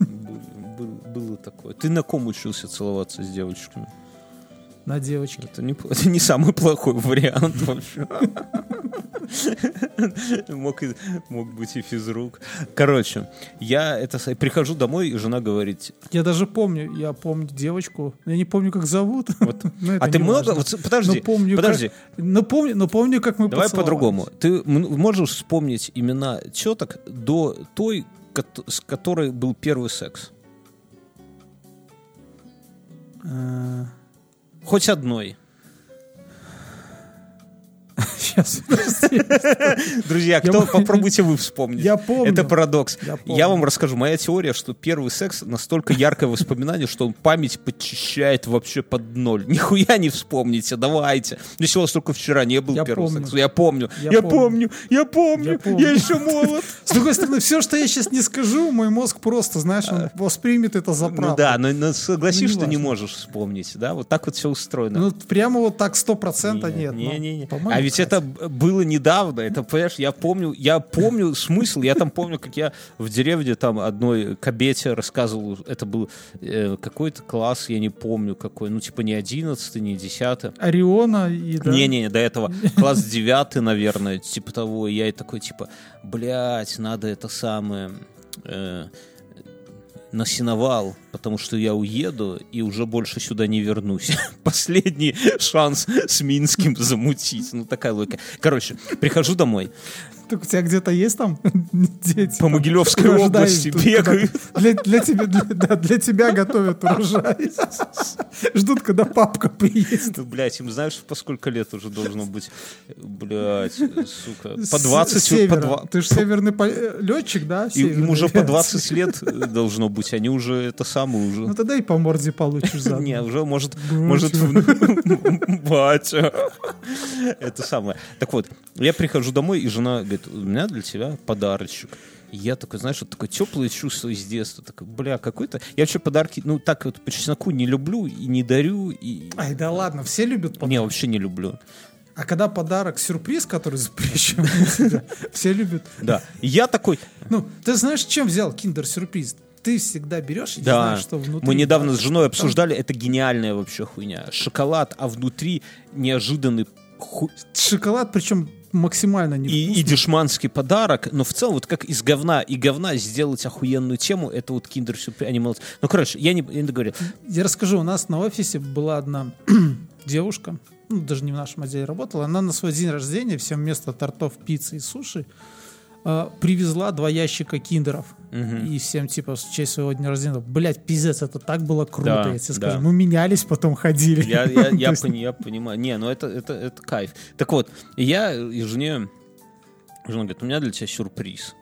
[SPEAKER 2] Был- был- Было такое. Ты на ком учился целоваться с девочками?
[SPEAKER 3] На девочке.
[SPEAKER 2] Это не, это не самый плохой вариант вообще. Мог, мог быть и физрук. Короче, я это прихожу домой, и жена говорит,
[SPEAKER 3] Я даже помню, я помню девочку. Я не помню, как зовут. но это
[SPEAKER 2] а ты много... Вот, подожди,
[SPEAKER 3] Но помню,
[SPEAKER 2] подожди.
[SPEAKER 3] Как, но, помню, но помню, как мы
[SPEAKER 2] Давай по-другому. Ты можешь вспомнить имена теток до той, с которой был первый секс? Хоть одной.
[SPEAKER 3] Сейчас.
[SPEAKER 2] Друзья, кто, попробуйте вы вспомнить.
[SPEAKER 3] Я помню.
[SPEAKER 2] Это парадокс.
[SPEAKER 3] Я
[SPEAKER 2] вам расскажу. Моя теория, что первый секс настолько яркое воспоминание, что он память подчищает вообще под ноль. Нихуя не вспомните, давайте. Если у вас только вчера не был
[SPEAKER 3] Я
[SPEAKER 2] первый
[SPEAKER 3] помню.
[SPEAKER 2] секс. Я помню.
[SPEAKER 3] Я
[SPEAKER 2] Я,
[SPEAKER 3] помню.
[SPEAKER 2] помню. Я помню.
[SPEAKER 3] Я
[SPEAKER 2] еще молод.
[SPEAKER 3] С другой стороны, все, что я сейчас не скажу, мой мозг просто, знаешь, он воспримет это за правду.
[SPEAKER 2] Ну да, но, но согласись,
[SPEAKER 3] Ну,
[SPEAKER 2] что не можешь вспомнить. Да, вот так вот все устроено.
[SPEAKER 3] Ну, прямо вот так сто процентов нет.
[SPEAKER 2] Не-не-не. Ведь это было недавно, это, понимаешь, я помню, я помню смысл, я там помню, как я в деревне там одной кабете рассказывал, это был э, какой-то класс, я не помню какой, ну типа не одиннадцатый, не десятый.
[SPEAKER 3] Ориона и... да.
[SPEAKER 2] Не-не-не, до этого класс девятый, наверное, типа того. И я и такой, типа, блядь, надо это самое... э, на сеновал, потому что я уеду и уже больше сюда не вернусь. Последний шанс с Минским замутить. Ну, такая логика. Короче, прихожу домой,
[SPEAKER 3] Так у тебя где-то есть там дети?
[SPEAKER 2] по Могилевской области
[SPEAKER 3] тут
[SPEAKER 2] бегаю.
[SPEAKER 3] куда-то. Для, для тебя, для, да, для тебя готовят урожай. Ждут, когда папка приедет.
[SPEAKER 2] Блядь, им знаешь, по сколько лет уже должно быть? Блядь, сука. По
[SPEAKER 3] С
[SPEAKER 2] 20, по
[SPEAKER 3] севера. Ты же северный по- э, летчик, да?
[SPEAKER 2] Им уже по
[SPEAKER 3] авиации?
[SPEAKER 2] 20 лет должно быть, они уже это самое уже.
[SPEAKER 3] Ну тогда и по морде получишь заодно.
[SPEAKER 2] Не, уже может, может, батя. Это самое. Так вот, я прихожу домой, и жена говорит, у меня для тебя подарочек. И я такой, знаешь, вот такое теплое чувство из детства. Такой, бля, какой-то... Я вообще подарки, ну, так вот по чесноку не люблю и не дарю. И...
[SPEAKER 3] Ай, да ладно, все любят подарок.
[SPEAKER 2] Не, вообще не люблю.
[SPEAKER 3] А когда подарок сюрприз, который запрещен все любят.
[SPEAKER 2] Да. Я такой,
[SPEAKER 3] Ну, ты знаешь, чем взял киндер-сюрприз? Ты всегда берешь и
[SPEAKER 2] да,
[SPEAKER 3] знаешь, что внутри.
[SPEAKER 2] мы недавно с женой обсуждали, это гениальная вообще хуйня. Шоколад, а внутри неожиданный ху-
[SPEAKER 3] Шоколад, причем максимально
[SPEAKER 2] и,
[SPEAKER 3] невкусный.
[SPEAKER 2] и дешманский подарок, но в целом вот как из говна и говна сделать охуенную тему, это вот киндер сюрприз, они молодцы. Ну, короче, я не, я не договорил.
[SPEAKER 3] Я расскажу, у нас на офисе была одна девушка, ну, даже не в нашем отделе работала, она на свой день рождения всем вместо тортов, пиццы и суши э, привезла два ящика киндеров. И всем, типа, в честь своего дня рождения, блять, пиздец, это так было круто,
[SPEAKER 2] Да,
[SPEAKER 3] я тебе
[SPEAKER 2] да.
[SPEAKER 3] скажу. Мы менялись, потом ходили.
[SPEAKER 2] Я, я, я,
[SPEAKER 3] есть,
[SPEAKER 2] пони- я понимаю. Не, ну это, это, это кайф. Так вот, я и жене... Жена говорит, у меня для тебя сюрприз.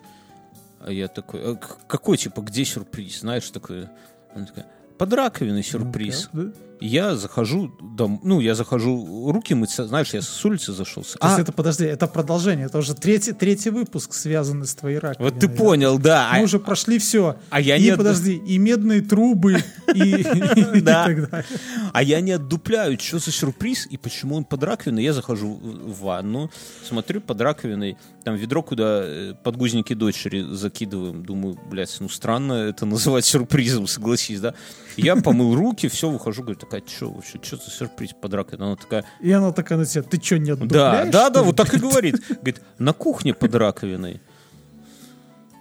[SPEAKER 2] А я такой, «А какой, типа, где сюрприз? Знаешь, такой... Она такая, под раковиной сюрприз.
[SPEAKER 3] да.
[SPEAKER 2] И Я захожу, дом, ну, я захожу руки мыть, знаешь, я с улицы зашел.
[SPEAKER 3] То есть
[SPEAKER 2] А,
[SPEAKER 3] это, подожди, это продолжение, это уже третий, третий выпуск, связанный с твоей раковиной.
[SPEAKER 2] вот ты
[SPEAKER 3] да.
[SPEAKER 2] понял, да.
[SPEAKER 3] Мы
[SPEAKER 2] А-
[SPEAKER 3] уже прошли все.
[SPEAKER 2] а я
[SPEAKER 3] и,
[SPEAKER 2] не
[SPEAKER 3] подожди, и медные трубы, и, так далее.
[SPEAKER 2] А я не отдупляю, что за сюрприз и почему он под раковиной. Я захожу в в ванну, смотрю под раковиной, там ведро, куда э, подгузники дочери закидываем. Думаю, блядь, ну странно это называть сюрпризом, согласись, да? Я помыл руки, все, выхожу, говорю, такая, что вообще, что за сюрприз под раковиной? Она такая,
[SPEAKER 3] И она такая на тебя, ты что, не
[SPEAKER 2] да,
[SPEAKER 3] отдупляешь?
[SPEAKER 2] да, да,
[SPEAKER 3] ли?»
[SPEAKER 2] вот так и говорит. Говорит, на кухне под раковиной.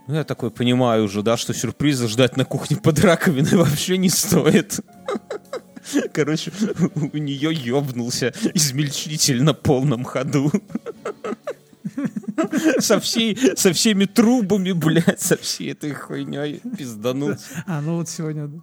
[SPEAKER 2] Ну, я такой понимаю уже, да, что сюрприза ждать на кухне под раковиной вообще не стоит. Короче, у нее ёбнулся измельчитель на полном ходу. Со, всей, со всеми трубами, блядь, со всей этой хуйней пиздануть.
[SPEAKER 3] А, ну вот сегодня... да.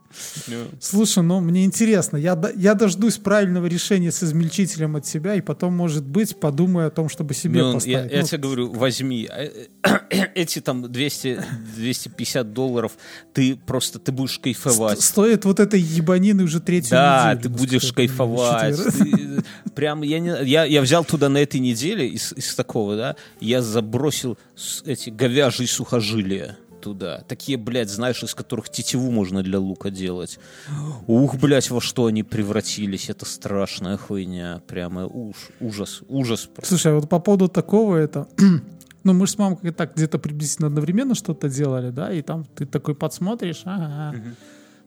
[SPEAKER 2] Ну,
[SPEAKER 3] Слушай, ну мне интересно, я, я дождусь правильного решения с измельчителем от себя, и потом, может быть, подумаю о том, чтобы себе
[SPEAKER 2] ну, я,
[SPEAKER 3] поставить.
[SPEAKER 2] я
[SPEAKER 3] Ну,
[SPEAKER 2] тебе говорю, возьми э, э, эти там 200, 250 долларов, ты просто, ты будешь кайфовать.
[SPEAKER 3] стоит вот этой ебанины уже третью
[SPEAKER 2] Да,
[SPEAKER 3] неделю.
[SPEAKER 2] ты
[SPEAKER 3] ну,
[SPEAKER 2] будешь кайфовать. Ты, прям я, не, я, я взял туда на этой неделе из, из такого, да, я забросил эти говяжьи сухожилия. туда. Такие, блядь, знаешь, из которых тетиву можно для лука делать. Ух, блядь, во что они превратились. Это страшная хуйня. Прямо уж, ужас, ужас.
[SPEAKER 3] Слушай, а вот по поводу такого это... Ну, мы же с мамкой так где-то приблизительно одновременно что-то делали, да, и там ты такой подсмотришь, ага.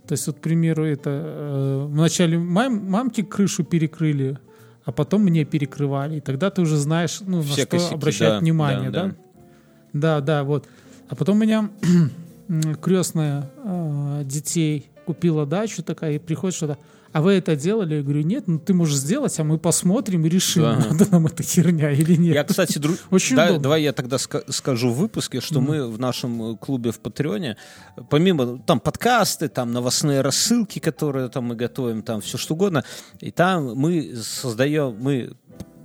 [SPEAKER 3] То есть, вот, к примеру, это э, вначале мам, мамке крышу перекрыли, а потом мне перекрывали. И тогда ты уже знаешь, ну,
[SPEAKER 2] Все
[SPEAKER 3] на что
[SPEAKER 2] косяки,
[SPEAKER 3] обращать
[SPEAKER 2] да,
[SPEAKER 3] внимание,
[SPEAKER 2] да,
[SPEAKER 3] да? Да, да, вот. А потом у меня крестная э, детей купила дачу такая, и приходит что-то, а вы это делали? Я говорю, нет, ну ты можешь сделать, а мы посмотрим и решим,
[SPEAKER 2] Да.
[SPEAKER 3] надо нам эта херня или нет.
[SPEAKER 2] Я, кстати, дру...
[SPEAKER 3] Очень
[SPEAKER 2] да,
[SPEAKER 3] удобно.
[SPEAKER 2] давай я тогда ска- скажу в выпуске, что мы в нашем э, клубе в Патреоне, помимо там подкасты, там новостные рассылки, которые там мы готовим, там все что угодно, и там мы создаем, мы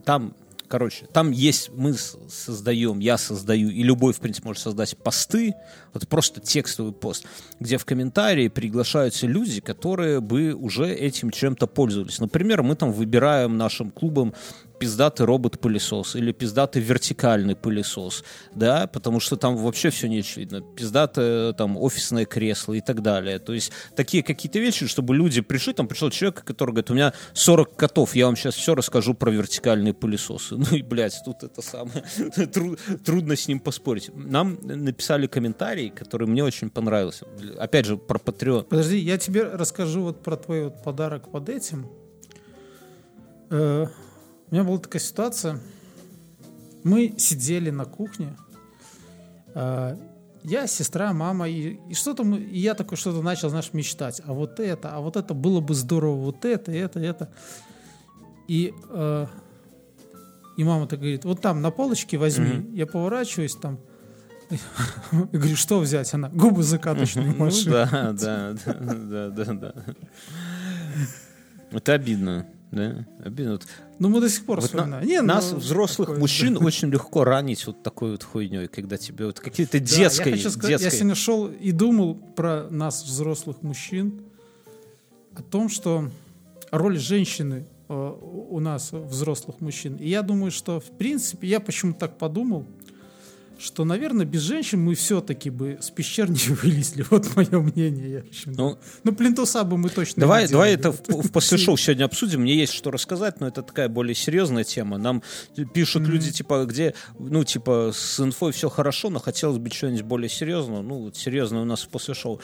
[SPEAKER 2] там Короче, там есть, мы создаем, я создаю, и любой, в принципе, может создать посты, вот просто текстовый пост, где в комментарии приглашаются люди, которые бы уже этим чем-то пользовались. Например, мы там выбираем нашим клубом пиздатый робот-пылесос или пиздатый вертикальный пылесос, да, потому что там вообще все не очевидно. Пиздатое там офисное кресло и так далее. То есть такие какие-то вещи, чтобы люди пришли, там пришел человек, который говорит, у меня 40 котов, я вам сейчас все расскажу про вертикальные пылесосы. Ну и, блядь, тут это самое, тру- трудно с ним поспорить. Нам написали комментарий, который мне очень понравился. Опять же, про Patreon.
[SPEAKER 3] Подожди, я тебе расскажу вот про твой вот подарок под этим. Э, У меня была такая ситуация. Мы сидели на кухне. э, Я, сестра, мама, и, и что-то мы, и я такой что-то начал, знаешь, мечтать. А вот это, а вот это было бы здорово, вот это, это, это. И, э, и мама так говорит, вот там на полочке возьми. Я поворачиваюсь там. Я говорю, что взять? Она, губы закаточные
[SPEAKER 2] Ну
[SPEAKER 3] машины.
[SPEAKER 2] да, да, да, да, да, да. Это обидно, да? Обидно.
[SPEAKER 3] Ну, мы до сих пор
[SPEAKER 2] Вот на-
[SPEAKER 3] вспоминаем. Не,
[SPEAKER 2] нас,
[SPEAKER 3] ну,
[SPEAKER 2] взрослых
[SPEAKER 3] такое,
[SPEAKER 2] мужчин,
[SPEAKER 3] да.
[SPEAKER 2] очень легко ранить вот такой вот хуйней, когда тебе вот какие-то
[SPEAKER 3] Да,
[SPEAKER 2] детской,
[SPEAKER 3] я, хочу сказать, я сегодня шел и думал про нас, взрослых мужчин, о том, что роль женщины э, у нас, взрослых мужчин. И я думаю, что, в принципе, я почему так подумал, что, наверное, без женщин мы все-таки бы с пещер не вылезли. Вот мое мнение. Я, в общем,
[SPEAKER 2] Ну,
[SPEAKER 3] ну, плинтуса бы мы точно
[SPEAKER 2] Давай,
[SPEAKER 3] не
[SPEAKER 2] давай
[SPEAKER 3] делали.
[SPEAKER 2] это в, в после шоу сегодня обсудим. Мне есть что рассказать, но это такая более серьезная тема. Нам пишут люди, типа, где, ну, типа, с инфой все хорошо, но хотелось бы чего-нибудь более серьезного. Ну, вот серьезное у нас после шоу.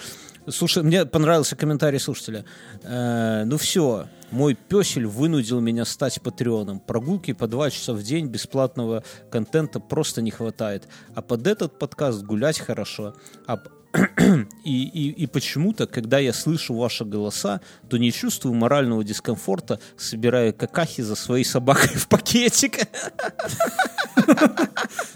[SPEAKER 2] Слушай, мне понравился комментарий слушателя. Э, ну все, мой песель вынудил меня стать патреоном. Прогулки по два часа в день бесплатного контента просто не хватает. А под этот подкаст гулять хорошо. А и, и, и почему-то, когда я слышу ваши голоса, то не чувствую морального дискомфорта, собирая какахи за своей собакой в пакетик.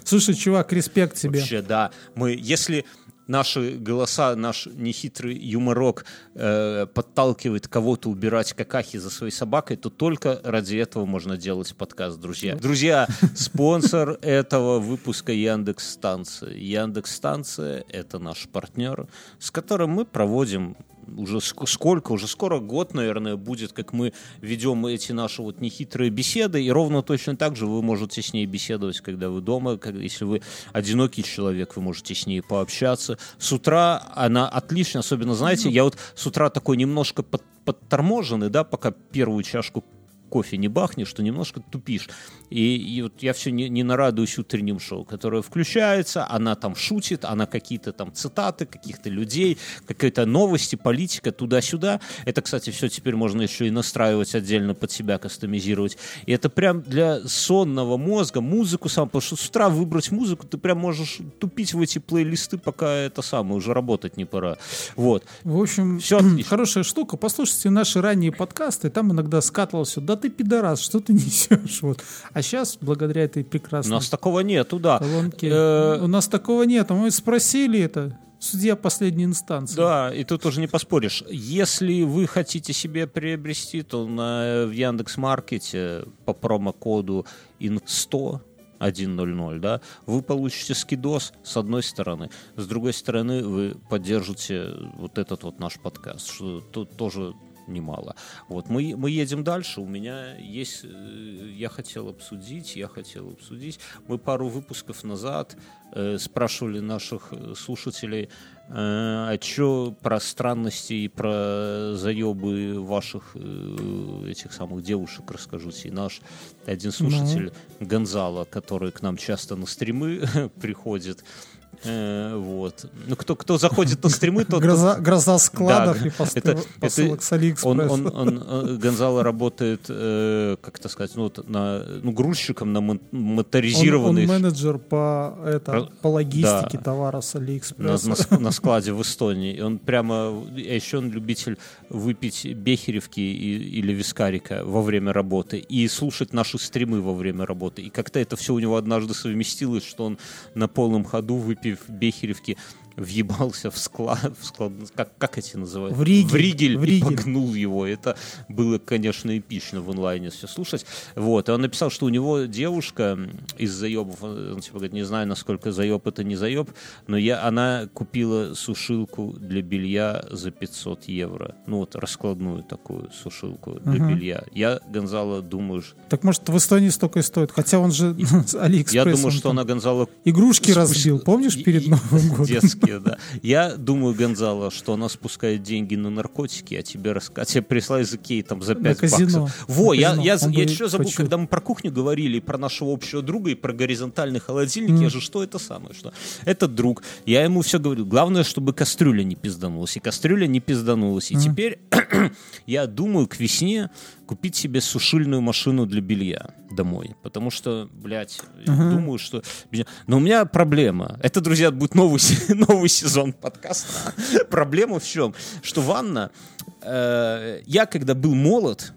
[SPEAKER 3] Слушай, чувак, респект тебе.
[SPEAKER 2] Вообще, да. Мы, если наши голоса, наш нехитрый юморок э, подталкивает кого-то убирать какахи за своей собакой, то только ради этого можно делать подкаст, друзья. Друзья, спонсор этого выпуска Яндекс Станция. Яндекс Станция — это наш партнер, с которым мы проводим уже ск- сколько, уже скоро год, наверное, будет, как мы ведем эти наши вот нехитрые беседы, и ровно точно так же вы можете с ней беседовать, когда вы дома, как- если вы одинокий человек, вы можете с ней пообщаться. С утра она отлично, особенно, знаете, я вот с утра такой немножко под- подторможенный, да, пока первую чашку кофе не бахнешь, что немножко тупишь. И, и вот я все не, не нарадуюсь утренним шоу, которое включается, она там шутит, она какие-то там цитаты каких-то людей, какие-то новости, политика, туда-сюда. Это, кстати, все теперь можно еще и настраивать отдельно под себя, кастомизировать. И это прям для сонного мозга, музыку сам, потому что с утра выбрать музыку, ты прям можешь тупить в эти плейлисты, пока это самое, уже работать не пора. Вот.
[SPEAKER 3] В общем,
[SPEAKER 2] отлично.
[SPEAKER 3] хорошая штука. Послушайте наши ранние подкасты, там иногда скатывался. Да ты пидорас, что ты несешь? Вот. А сейчас, благодаря этой
[SPEAKER 2] У
[SPEAKER 3] прекрасной
[SPEAKER 2] нас такого нету, да.
[SPEAKER 3] колонке,
[SPEAKER 2] Э,
[SPEAKER 3] у нас такого нет. Мы спросили это. Судья последней инстанции.
[SPEAKER 2] Да, и тут уже не поспоришь. Если вы хотите себе приобрести, то на, в Яндекс Маркете по промокоду IN100 1.00, да, вы получите скидос с одной стороны, с другой стороны вы поддержите вот этот вот наш подкаст, что тут тоже немало. Вот, мы, мы едем дальше. У меня есть... э, Я хотел обсудить, я хотел обсудить. Мы пару выпусков назад э, спрашивали наших э, слушателей, э, а что про странности и про заебы ваших э, этих самых девушек расскажите. И наш один слушатель Гонзало, который к нам часто на стримы приходит, вот. Ну, кто, кто заходит на стримы, тот...
[SPEAKER 3] Гроза, гроза складов
[SPEAKER 2] Да,
[SPEAKER 3] и пост-
[SPEAKER 2] это-
[SPEAKER 3] посылок с
[SPEAKER 2] Он,
[SPEAKER 3] Алиэкспресс.
[SPEAKER 2] он, он, э, Гонзало работает, э, как это сказать, ну, вот на, ну, грузчиком на мон-
[SPEAKER 3] Он, он менеджер по, это, по логистике
[SPEAKER 2] да.
[SPEAKER 3] товара с
[SPEAKER 2] на,
[SPEAKER 3] Алиэкспресс.
[SPEAKER 2] на ск- на складе в Эстонии. И он прямо, а еще он любитель выпить бехеревки и- или вискарика во время работы и слушать наши стримы во время работы. И как-то это все у него однажды совместилось, что он на полном ходу, выпив бехеревки, въебался в склад, в склад как, как эти называют?
[SPEAKER 3] В ригель.
[SPEAKER 2] В ригель,
[SPEAKER 3] В
[SPEAKER 2] и
[SPEAKER 3] ригель.
[SPEAKER 2] погнул его. Это было, конечно, эпично в онлайне все слушать. Вот. И он написал, что у него девушка из заебов, он типа говорит, не знаю, насколько заеб это не заеб, но я, она купила сушилку для белья за 500 евро. Ну вот раскладную такую сушилку для
[SPEAKER 3] Мгм.
[SPEAKER 2] белья. Я, Гонзало, думаю,
[SPEAKER 3] Так может в Эстонии столько и стоит. Хотя он же Алиэкспресс.
[SPEAKER 2] я думаю, что она, Гонзало,
[SPEAKER 3] Игрушки разбил, помнишь,
[SPEAKER 2] и-
[SPEAKER 3] перед
[SPEAKER 2] и-
[SPEAKER 3] Новым годом?
[SPEAKER 2] Детские, да. Я думаю, Гонзало, что она спускает деньги на наркотики, а тебе, раска... а тебе прислали за кей там за 5
[SPEAKER 3] казино.
[SPEAKER 2] баксов. Во,
[SPEAKER 3] На
[SPEAKER 2] я,
[SPEAKER 3] казино.
[SPEAKER 2] я,
[SPEAKER 3] Он
[SPEAKER 2] я
[SPEAKER 3] бы
[SPEAKER 2] что забыл,
[SPEAKER 3] почуял.
[SPEAKER 2] когда мы про кухню говорили, про нашего общего друга, и про горизонтальный холодильник, я же что это самое, что этот друг, я ему все говорю, главное, чтобы кастрюля не пизданулась, и кастрюля не пизданулась. И теперь я думаю к весне купить себе сушильную машину для белья домой. Потому что, блядь, думаю, что... Но у меня проблема. Это, друзья, будет новый, новый сезон подкаста. Проблема в чем? Что ванна... э, я, когда был молод,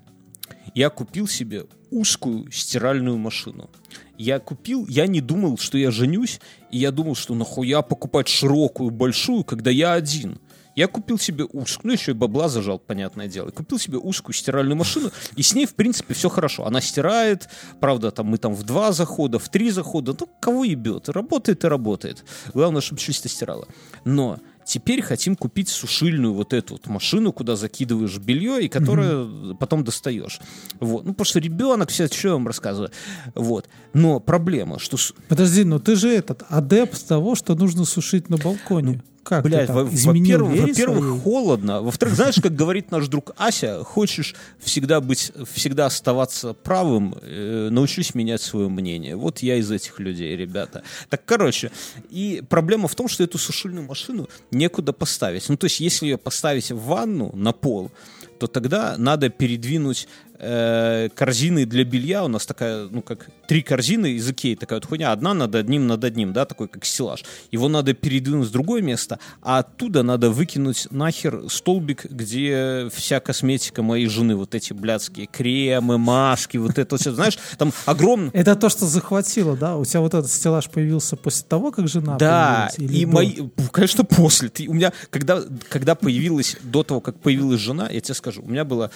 [SPEAKER 2] я купил себе узкую стиральную машину. Я купил, я не думал, что я женюсь, и я думал, что нахуя покупать широкую, большую, когда я один. Я купил себе узкую, ну еще и бабла зажал, понятное дело. И купил себе узкую стиральную машину, и с ней, в принципе, все хорошо. Она стирает, правда, там мы там в два захода, в три захода, ну, кого ебет, работает и работает. Главное, чтобы чисто стирала. Но Теперь хотим купить сушильную вот эту вот машину, куда закидываешь белье и которое потом достаешь. Вот. Ну, потому что ребенок, все, что я вам рассказываю. Вот. Но проблема, что...
[SPEAKER 3] Подожди, но ты же этот адепт того, что нужно сушить на балконе. Как
[SPEAKER 2] Блядь, во- во-первых, во-первых, холодно. Во-вторых, знаешь, как говорит наш друг Ася, хочешь всегда быть, всегда оставаться правым, э, научись менять свое мнение. Вот я из этих людей, ребята. Так, короче, и проблема в том, что эту сушильную машину некуда поставить. Ну, то есть, если ее поставить в ванну на пол, то тогда надо передвинуть э, корзины для белья. У нас такая, ну, как три корзины из Икеи, такая вот хуйня. Одна над одним, над одним, да, такой как стеллаж. Его надо передвинуть в другое место, а оттуда надо выкинуть нахер столбик, где вся косметика моей жены, вот эти блядские кремы, маски, вот это все, знаешь, там огромный...
[SPEAKER 3] Это то, что захватило, да? У тебя вот этот стеллаж появился после того, как жена
[SPEAKER 2] Да, и мои, конечно, после. Ты, у меня, когда, когда появилась, до того, как появилась жена, я тебе скажу, у меня была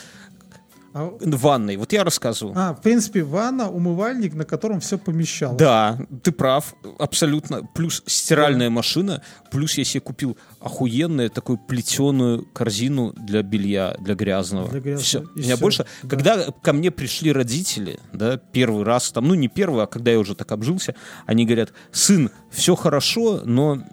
[SPEAKER 3] А,
[SPEAKER 2] ванной, вот я рассказываю.
[SPEAKER 3] а, в принципе, ванна, умывальник, на котором все помещалось.
[SPEAKER 2] Да, ты прав, абсолютно. Плюс стиральная машина, плюс я себе купил охуенную такую плетеную корзину для белья, для грязного.
[SPEAKER 3] Для грязного,
[SPEAKER 2] Все.
[SPEAKER 3] и
[SPEAKER 2] меня
[SPEAKER 3] всё,
[SPEAKER 2] больше.
[SPEAKER 3] да.
[SPEAKER 2] Когда ко мне пришли родители, да, первый раз, там, ну не первый, а когда я уже так обжился, они говорят, сын, все хорошо, но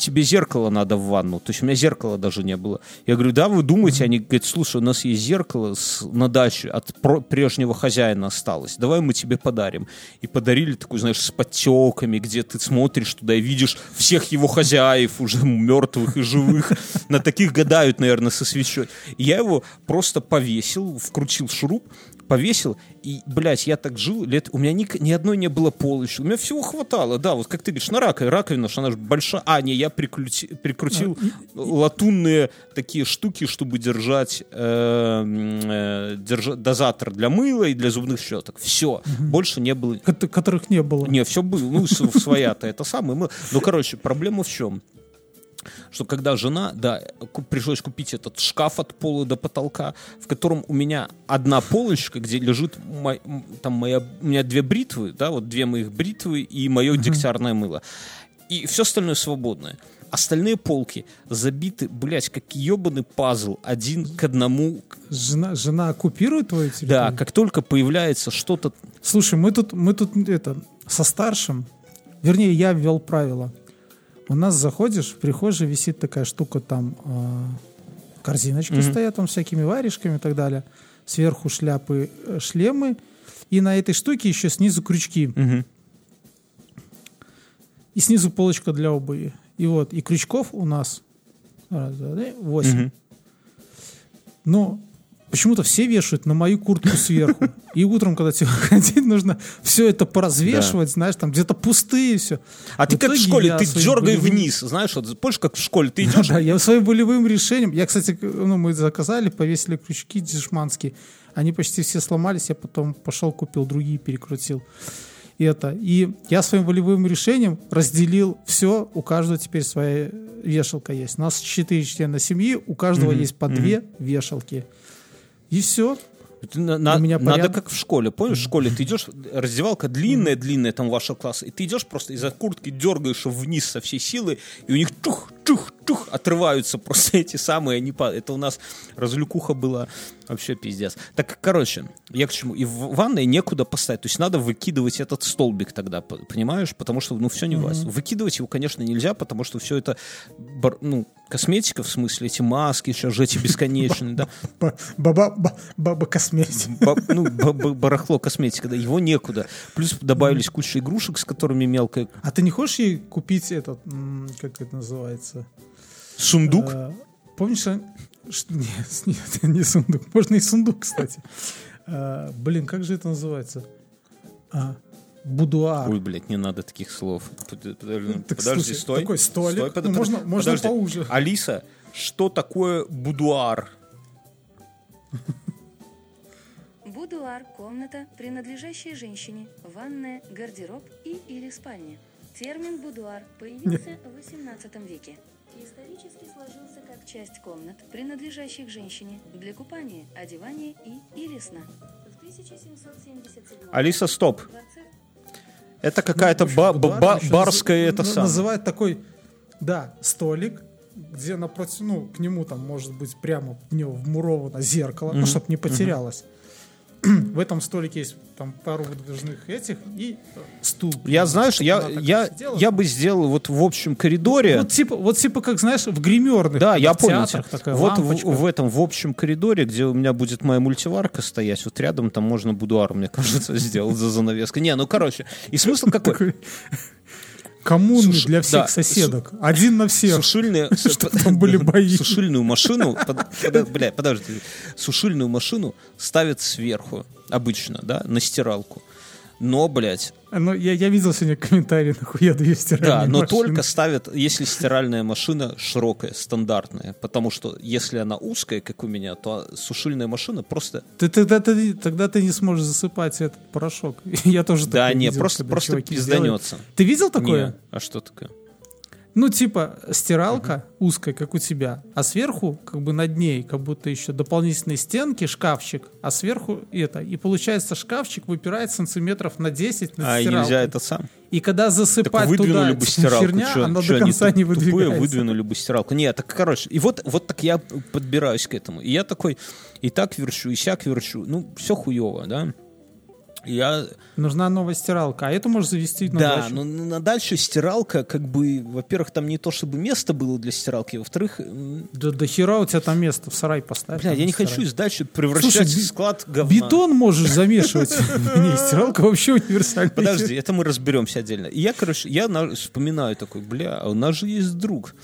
[SPEAKER 2] тебе зеркало надо в ванну. То есть у меня зеркала даже не было. Я говорю, да, вы думаете? Они говорят, слушай, у нас есть зеркало с- на даче от прежнего хозяина осталось. Давай мы тебе подарим. И подарили такую, знаешь, с подтеками, где ты смотришь туда и видишь всех его хозяев, уже мертвых и живых. На таких гадают, наверное, со свечой. Я его просто повесил, вкрутил шуруп, повесил, и, блядь, я так жил лет... У меня ни, ни одной не было полочки. У меня всего хватало, да, вот как ты говоришь, на раковине, раковина, что она же большая. А, не, я прикрути- прикрутил латунные такие штуки, чтобы держать, э, э, держа- дозатор для мыла и для зубных щеток. Все, больше не было...
[SPEAKER 3] ко- которых не было.
[SPEAKER 2] Не, все было, ну, своя-то это самое. Ну, короче, проблема в чем? Что когда жена, да, пришлось купить этот шкаф от пола до потолка, в котором у меня одна полочка, где лежит мой- там моя, у меня две бритвы, да, вот две моих бритвы и мое дегтярное мыло. И все остальное свободное. остальные полки забиты, блядь, как ебаный пазл, один к одному.
[SPEAKER 3] Жена, жена оккупирует твою территорию?
[SPEAKER 2] Да, как только появляется что-то...
[SPEAKER 3] Слушай, мы тут, мы тут это, со старшим, вернее, я ввел правило. У нас заходишь, в прихожей висит такая штука, там э, корзиночки
[SPEAKER 2] Мгм.
[SPEAKER 3] стоят, там всякими варежками и так далее. Сверху шляпы, э, шлемы. И на этой штуке еще снизу крючки.
[SPEAKER 2] Мгм.
[SPEAKER 3] И снизу полочка для обуви. И вот, и крючков у нас раз, два, три, восемь.
[SPEAKER 2] Мгм.
[SPEAKER 3] Но почему-то все вешают на мою куртку сверху. И утром, когда тебе ходить, нужно все это поразвешивать, знаешь, там где-то пустые все.
[SPEAKER 2] А ты
[SPEAKER 3] В
[SPEAKER 2] как в школе, ты дергай
[SPEAKER 3] болевым-
[SPEAKER 2] вниз, знаешь, вот помнишь, как в школе ты идешь,
[SPEAKER 3] Да, я своим болевым решением, я, кстати, ну, мы заказали, повесили крючки дешманские, они почти все сломались, я потом пошел, купил другие, перекрутил. Это. И я своим волевым решением разделил все, у каждого теперь своя вешалка есть. У нас четыре члена семьи, у каждого
[SPEAKER 2] Мгм,
[SPEAKER 3] есть по
[SPEAKER 2] мгм.
[SPEAKER 3] две вешалки. И все.
[SPEAKER 2] На- на-
[SPEAKER 3] меня
[SPEAKER 2] надо
[SPEAKER 3] порядок.
[SPEAKER 2] как в школе, помнишь, в школе ты идешь, раздевалка длинная, длинная, там вашего класса, и ты идешь просто из-за куртки дергаешь вниз со всей силы, и у них чух, чух, отрываются просто эти самые, они па- это у нас развлекуха была вообще пиздец. Так, короче, я к чему, и в ванной некуда поставить, то есть надо выкидывать этот столбик тогда, понимаешь, потому что, ну, все не влазит. Выкидывать его, конечно, нельзя, потому что все это, ну, косметика, в смысле, эти маски, сейчас же эти бесконечные, да,
[SPEAKER 3] Баба, ба- баба косметика.
[SPEAKER 2] ну, ба- ба- барахло косметика, да, его некуда. Плюс добавились куча игрушек, с которыми мелкая
[SPEAKER 3] А ты не хочешь ей купить этот, как это называется?
[SPEAKER 2] Сундук.
[SPEAKER 3] Э, помнишь, а- ш- нет, нет, не сундук. Можно и сундук, кстати. Э, блин, как же это называется? А, будуар.
[SPEAKER 2] Ой, блядь, не надо таких слов. Под- Подожди,
[SPEAKER 3] Так,
[SPEAKER 2] подожди,
[SPEAKER 3] слушай,
[SPEAKER 2] стой.
[SPEAKER 3] такой столик.
[SPEAKER 2] Стой, под-
[SPEAKER 3] Ну,
[SPEAKER 2] под-
[SPEAKER 3] можно- можно
[SPEAKER 2] подожди.
[SPEAKER 3] поуже.
[SPEAKER 2] Алиса, что такое будуар?
[SPEAKER 4] Будуар – комната, принадлежащая женщине, ванная, гардероб и или спальня. Термин «будуар» появился в XVIII веке. Исторически сложился как часть комнат, принадлежащих женщине, для купания, одевания и или сна. В 1777
[SPEAKER 2] Алиса, стоп. Это какая-то
[SPEAKER 3] Ну,
[SPEAKER 2] ба- ба- ба- барская это самое.
[SPEAKER 3] Называют такой, да, столик, где напротив, ну, к нему там может быть прямо в него вмуровано зеркало, ну,
[SPEAKER 2] Мгм.
[SPEAKER 3] чтобы не потерялось. В этом столике есть там пару выдвижных этих и э, стул.
[SPEAKER 2] Я знаю, что я, я,
[SPEAKER 3] сидела.
[SPEAKER 2] я бы сделал вот в общем коридоре.
[SPEAKER 3] Вот типа, вот типа, как знаешь, в гримерных.
[SPEAKER 2] Да, я
[SPEAKER 3] в
[SPEAKER 2] понял.
[SPEAKER 3] такая
[SPEAKER 2] вот в, в этом в общем коридоре, где у меня будет моя мультиварка стоять, вот рядом там можно будуар, мне кажется, сделать за занавеской. Не, ну короче. И смысл какой?
[SPEAKER 3] Такой Коммунный
[SPEAKER 2] Суш-
[SPEAKER 3] для всех
[SPEAKER 2] да,
[SPEAKER 3] соседок. Один на всех.
[SPEAKER 2] Сушильные,
[SPEAKER 3] Чтоб там были бои.
[SPEAKER 2] Сушильную машину, бля, подожди, сушильную машину ставят сверху обычно, да, на стиралку. Но, блядь,
[SPEAKER 3] Ну, я, я видел сегодня комментарий, нахуя две стиральные
[SPEAKER 2] да, но
[SPEAKER 3] машины.
[SPEAKER 2] только ставят, если стиральная машина широкая, стандартная. Потому что если она узкая, как у меня, то сушильная машина просто...
[SPEAKER 3] Ты, тогда, ты, тогда ты не сможешь засыпать этот порошок. Я тоже
[SPEAKER 2] Да, не,
[SPEAKER 3] видел,
[SPEAKER 2] просто, просто пизданется.
[SPEAKER 3] делают. Ты видел такое?
[SPEAKER 2] Не, а что такое?
[SPEAKER 3] Ну, типа, стиралка узкая, как у тебя, а сверху, как бы над ней, как будто еще дополнительные стенки, шкафчик, а сверху это. И получается, шкафчик выпирает сантиметров на 10 на
[SPEAKER 2] А
[SPEAKER 3] стиралку.
[SPEAKER 2] нельзя это сам?
[SPEAKER 3] И когда
[SPEAKER 2] Так
[SPEAKER 3] засыпать
[SPEAKER 2] выдвинули
[SPEAKER 3] туда
[SPEAKER 2] бы стиралку.
[SPEAKER 3] херня,
[SPEAKER 2] чё-
[SPEAKER 3] она
[SPEAKER 2] чё
[SPEAKER 3] до
[SPEAKER 2] они
[SPEAKER 3] конца
[SPEAKER 2] туп-
[SPEAKER 3] не
[SPEAKER 2] тупые
[SPEAKER 3] выдвигается.
[SPEAKER 2] выдвинули бы стиралку. Нет, так короче. И вот, вот так я подбираюсь к этому. И я такой, и так верчу, и сяк верчу. Ну, все хуево, да? Я,
[SPEAKER 3] Нужна новая стиралка, а эту можешь завести на
[SPEAKER 2] да,
[SPEAKER 3] дачу.
[SPEAKER 2] но на дальше стиралка, как бы, во-первых, там не то чтобы место было для стиралки, во-вторых,
[SPEAKER 3] Да, до хера у тебя там место в сарай поставь.
[SPEAKER 2] бля, я не хочу из дачи превращать
[SPEAKER 3] Слушай,
[SPEAKER 2] в склад говна.
[SPEAKER 3] Бетон можешь замешивать. Не, стиралка вообще универсальная.
[SPEAKER 2] Подожди, это мы разберемся отдельно. Я, короче, я на- вспоминаю такой, бля, а у нас же есть друг,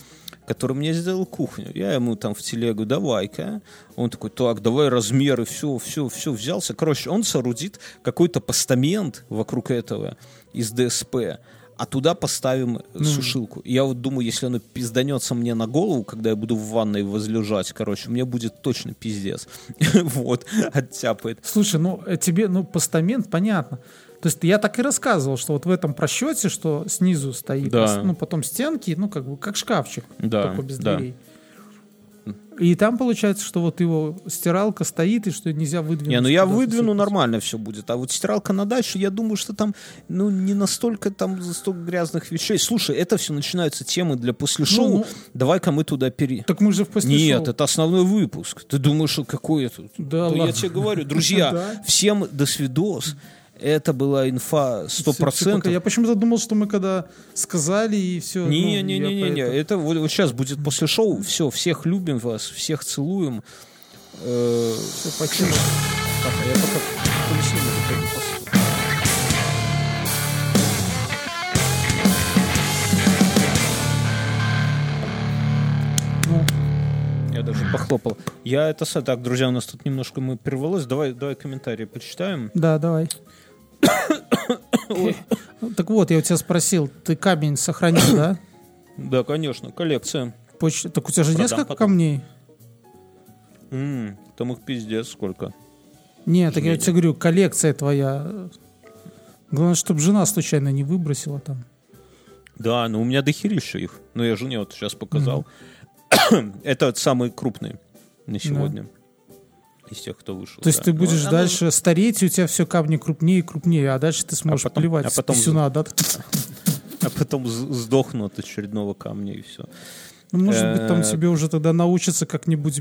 [SPEAKER 2] который мне сделал кухню. Я ему там в телегу, давай-ка. Он такой, так, давай размеры, все, все, все, взялся. Короче, он соорудит какой-то постамент вокруг этого из ДСП, а туда поставим э, сушилку. Я вот думаю, если оно пизданется мне на голову, когда я буду в ванной возлежать, короче, мне будет точно пиздец. Вот, оттяпает.
[SPEAKER 3] Слушай, ну э, тебе, ну, постамент, понятно. То есть я так и рассказывал, что вот в этом просчете, что снизу стоит,
[SPEAKER 2] Да.
[SPEAKER 3] ну, потом стенки, ну, как бы, как шкафчик,
[SPEAKER 2] Да,
[SPEAKER 3] только без
[SPEAKER 2] да.
[SPEAKER 3] дверей. И там получается, что вот его стиралка стоит, и что нельзя выдвинуть.
[SPEAKER 2] Не, ну я выдвину,
[SPEAKER 3] сыпаться.
[SPEAKER 2] нормально все будет. А вот стиралка на дальше, я думаю, что там, ну, не настолько там столько грязных вещей. Слушай, это все начинаются темы для после шоу.
[SPEAKER 3] ну.
[SPEAKER 2] Давай-ка мы туда пере...
[SPEAKER 3] Так мы же в после
[SPEAKER 2] Нет,
[SPEAKER 3] шоу.
[SPEAKER 2] это основной выпуск. Ты думаешь, что какой это?
[SPEAKER 3] Да
[SPEAKER 2] я
[SPEAKER 3] ладно.
[SPEAKER 2] тебе говорю, друзья,
[SPEAKER 3] Да.
[SPEAKER 2] всем до свидос. Это была инфа
[SPEAKER 3] Всё- всё
[SPEAKER 2] 100%.
[SPEAKER 3] пока- Я почему-то думал, что мы когда сказали и все. ну,
[SPEAKER 2] Не-не-не-не-не, это вот, сейчас будет после шоу. Все, всех любим вас, всех целуем. Э,
[SPEAKER 3] Все, спасибо.
[SPEAKER 2] Так, а я пока.
[SPEAKER 3] Ну,
[SPEAKER 2] даже похлопал. Я это так, друзья, у нас тут немножко мы прервалось. Давай, давай комментарии почитаем.
[SPEAKER 3] да, давай. Так вот, я у тебя спросил, ты камень сохранил, да?
[SPEAKER 2] Да, конечно, коллекция.
[SPEAKER 3] Поч- Так у тебя же
[SPEAKER 2] Продам
[SPEAKER 3] несколько
[SPEAKER 2] потом.
[SPEAKER 3] камней?
[SPEAKER 2] М, там их пиздец сколько.
[SPEAKER 3] Нет, так я тебе говорю, коллекция твоя. Главное, чтобы жена случайно не выбросила там.
[SPEAKER 2] Да, ну у меня дохерища их. Но я жене вот сейчас показал. Это самые крупные на сегодня. Из тех, кто вышел.
[SPEAKER 3] То есть
[SPEAKER 2] да.
[SPEAKER 3] ты
[SPEAKER 2] Ну,
[SPEAKER 3] будешь
[SPEAKER 2] оно-
[SPEAKER 3] дальше стареть, и у тебя все камни крупнее и крупнее, а дальше ты сможешь
[SPEAKER 2] потом-
[SPEAKER 3] плевать
[SPEAKER 2] а
[SPEAKER 3] с
[SPEAKER 2] потом-
[SPEAKER 3] писюна, да?
[SPEAKER 2] А потом сдохну от очередного камня и все.
[SPEAKER 3] Ну, может быть, там
[SPEAKER 2] Э,
[SPEAKER 3] тебе уже тогда научиться как-нибудь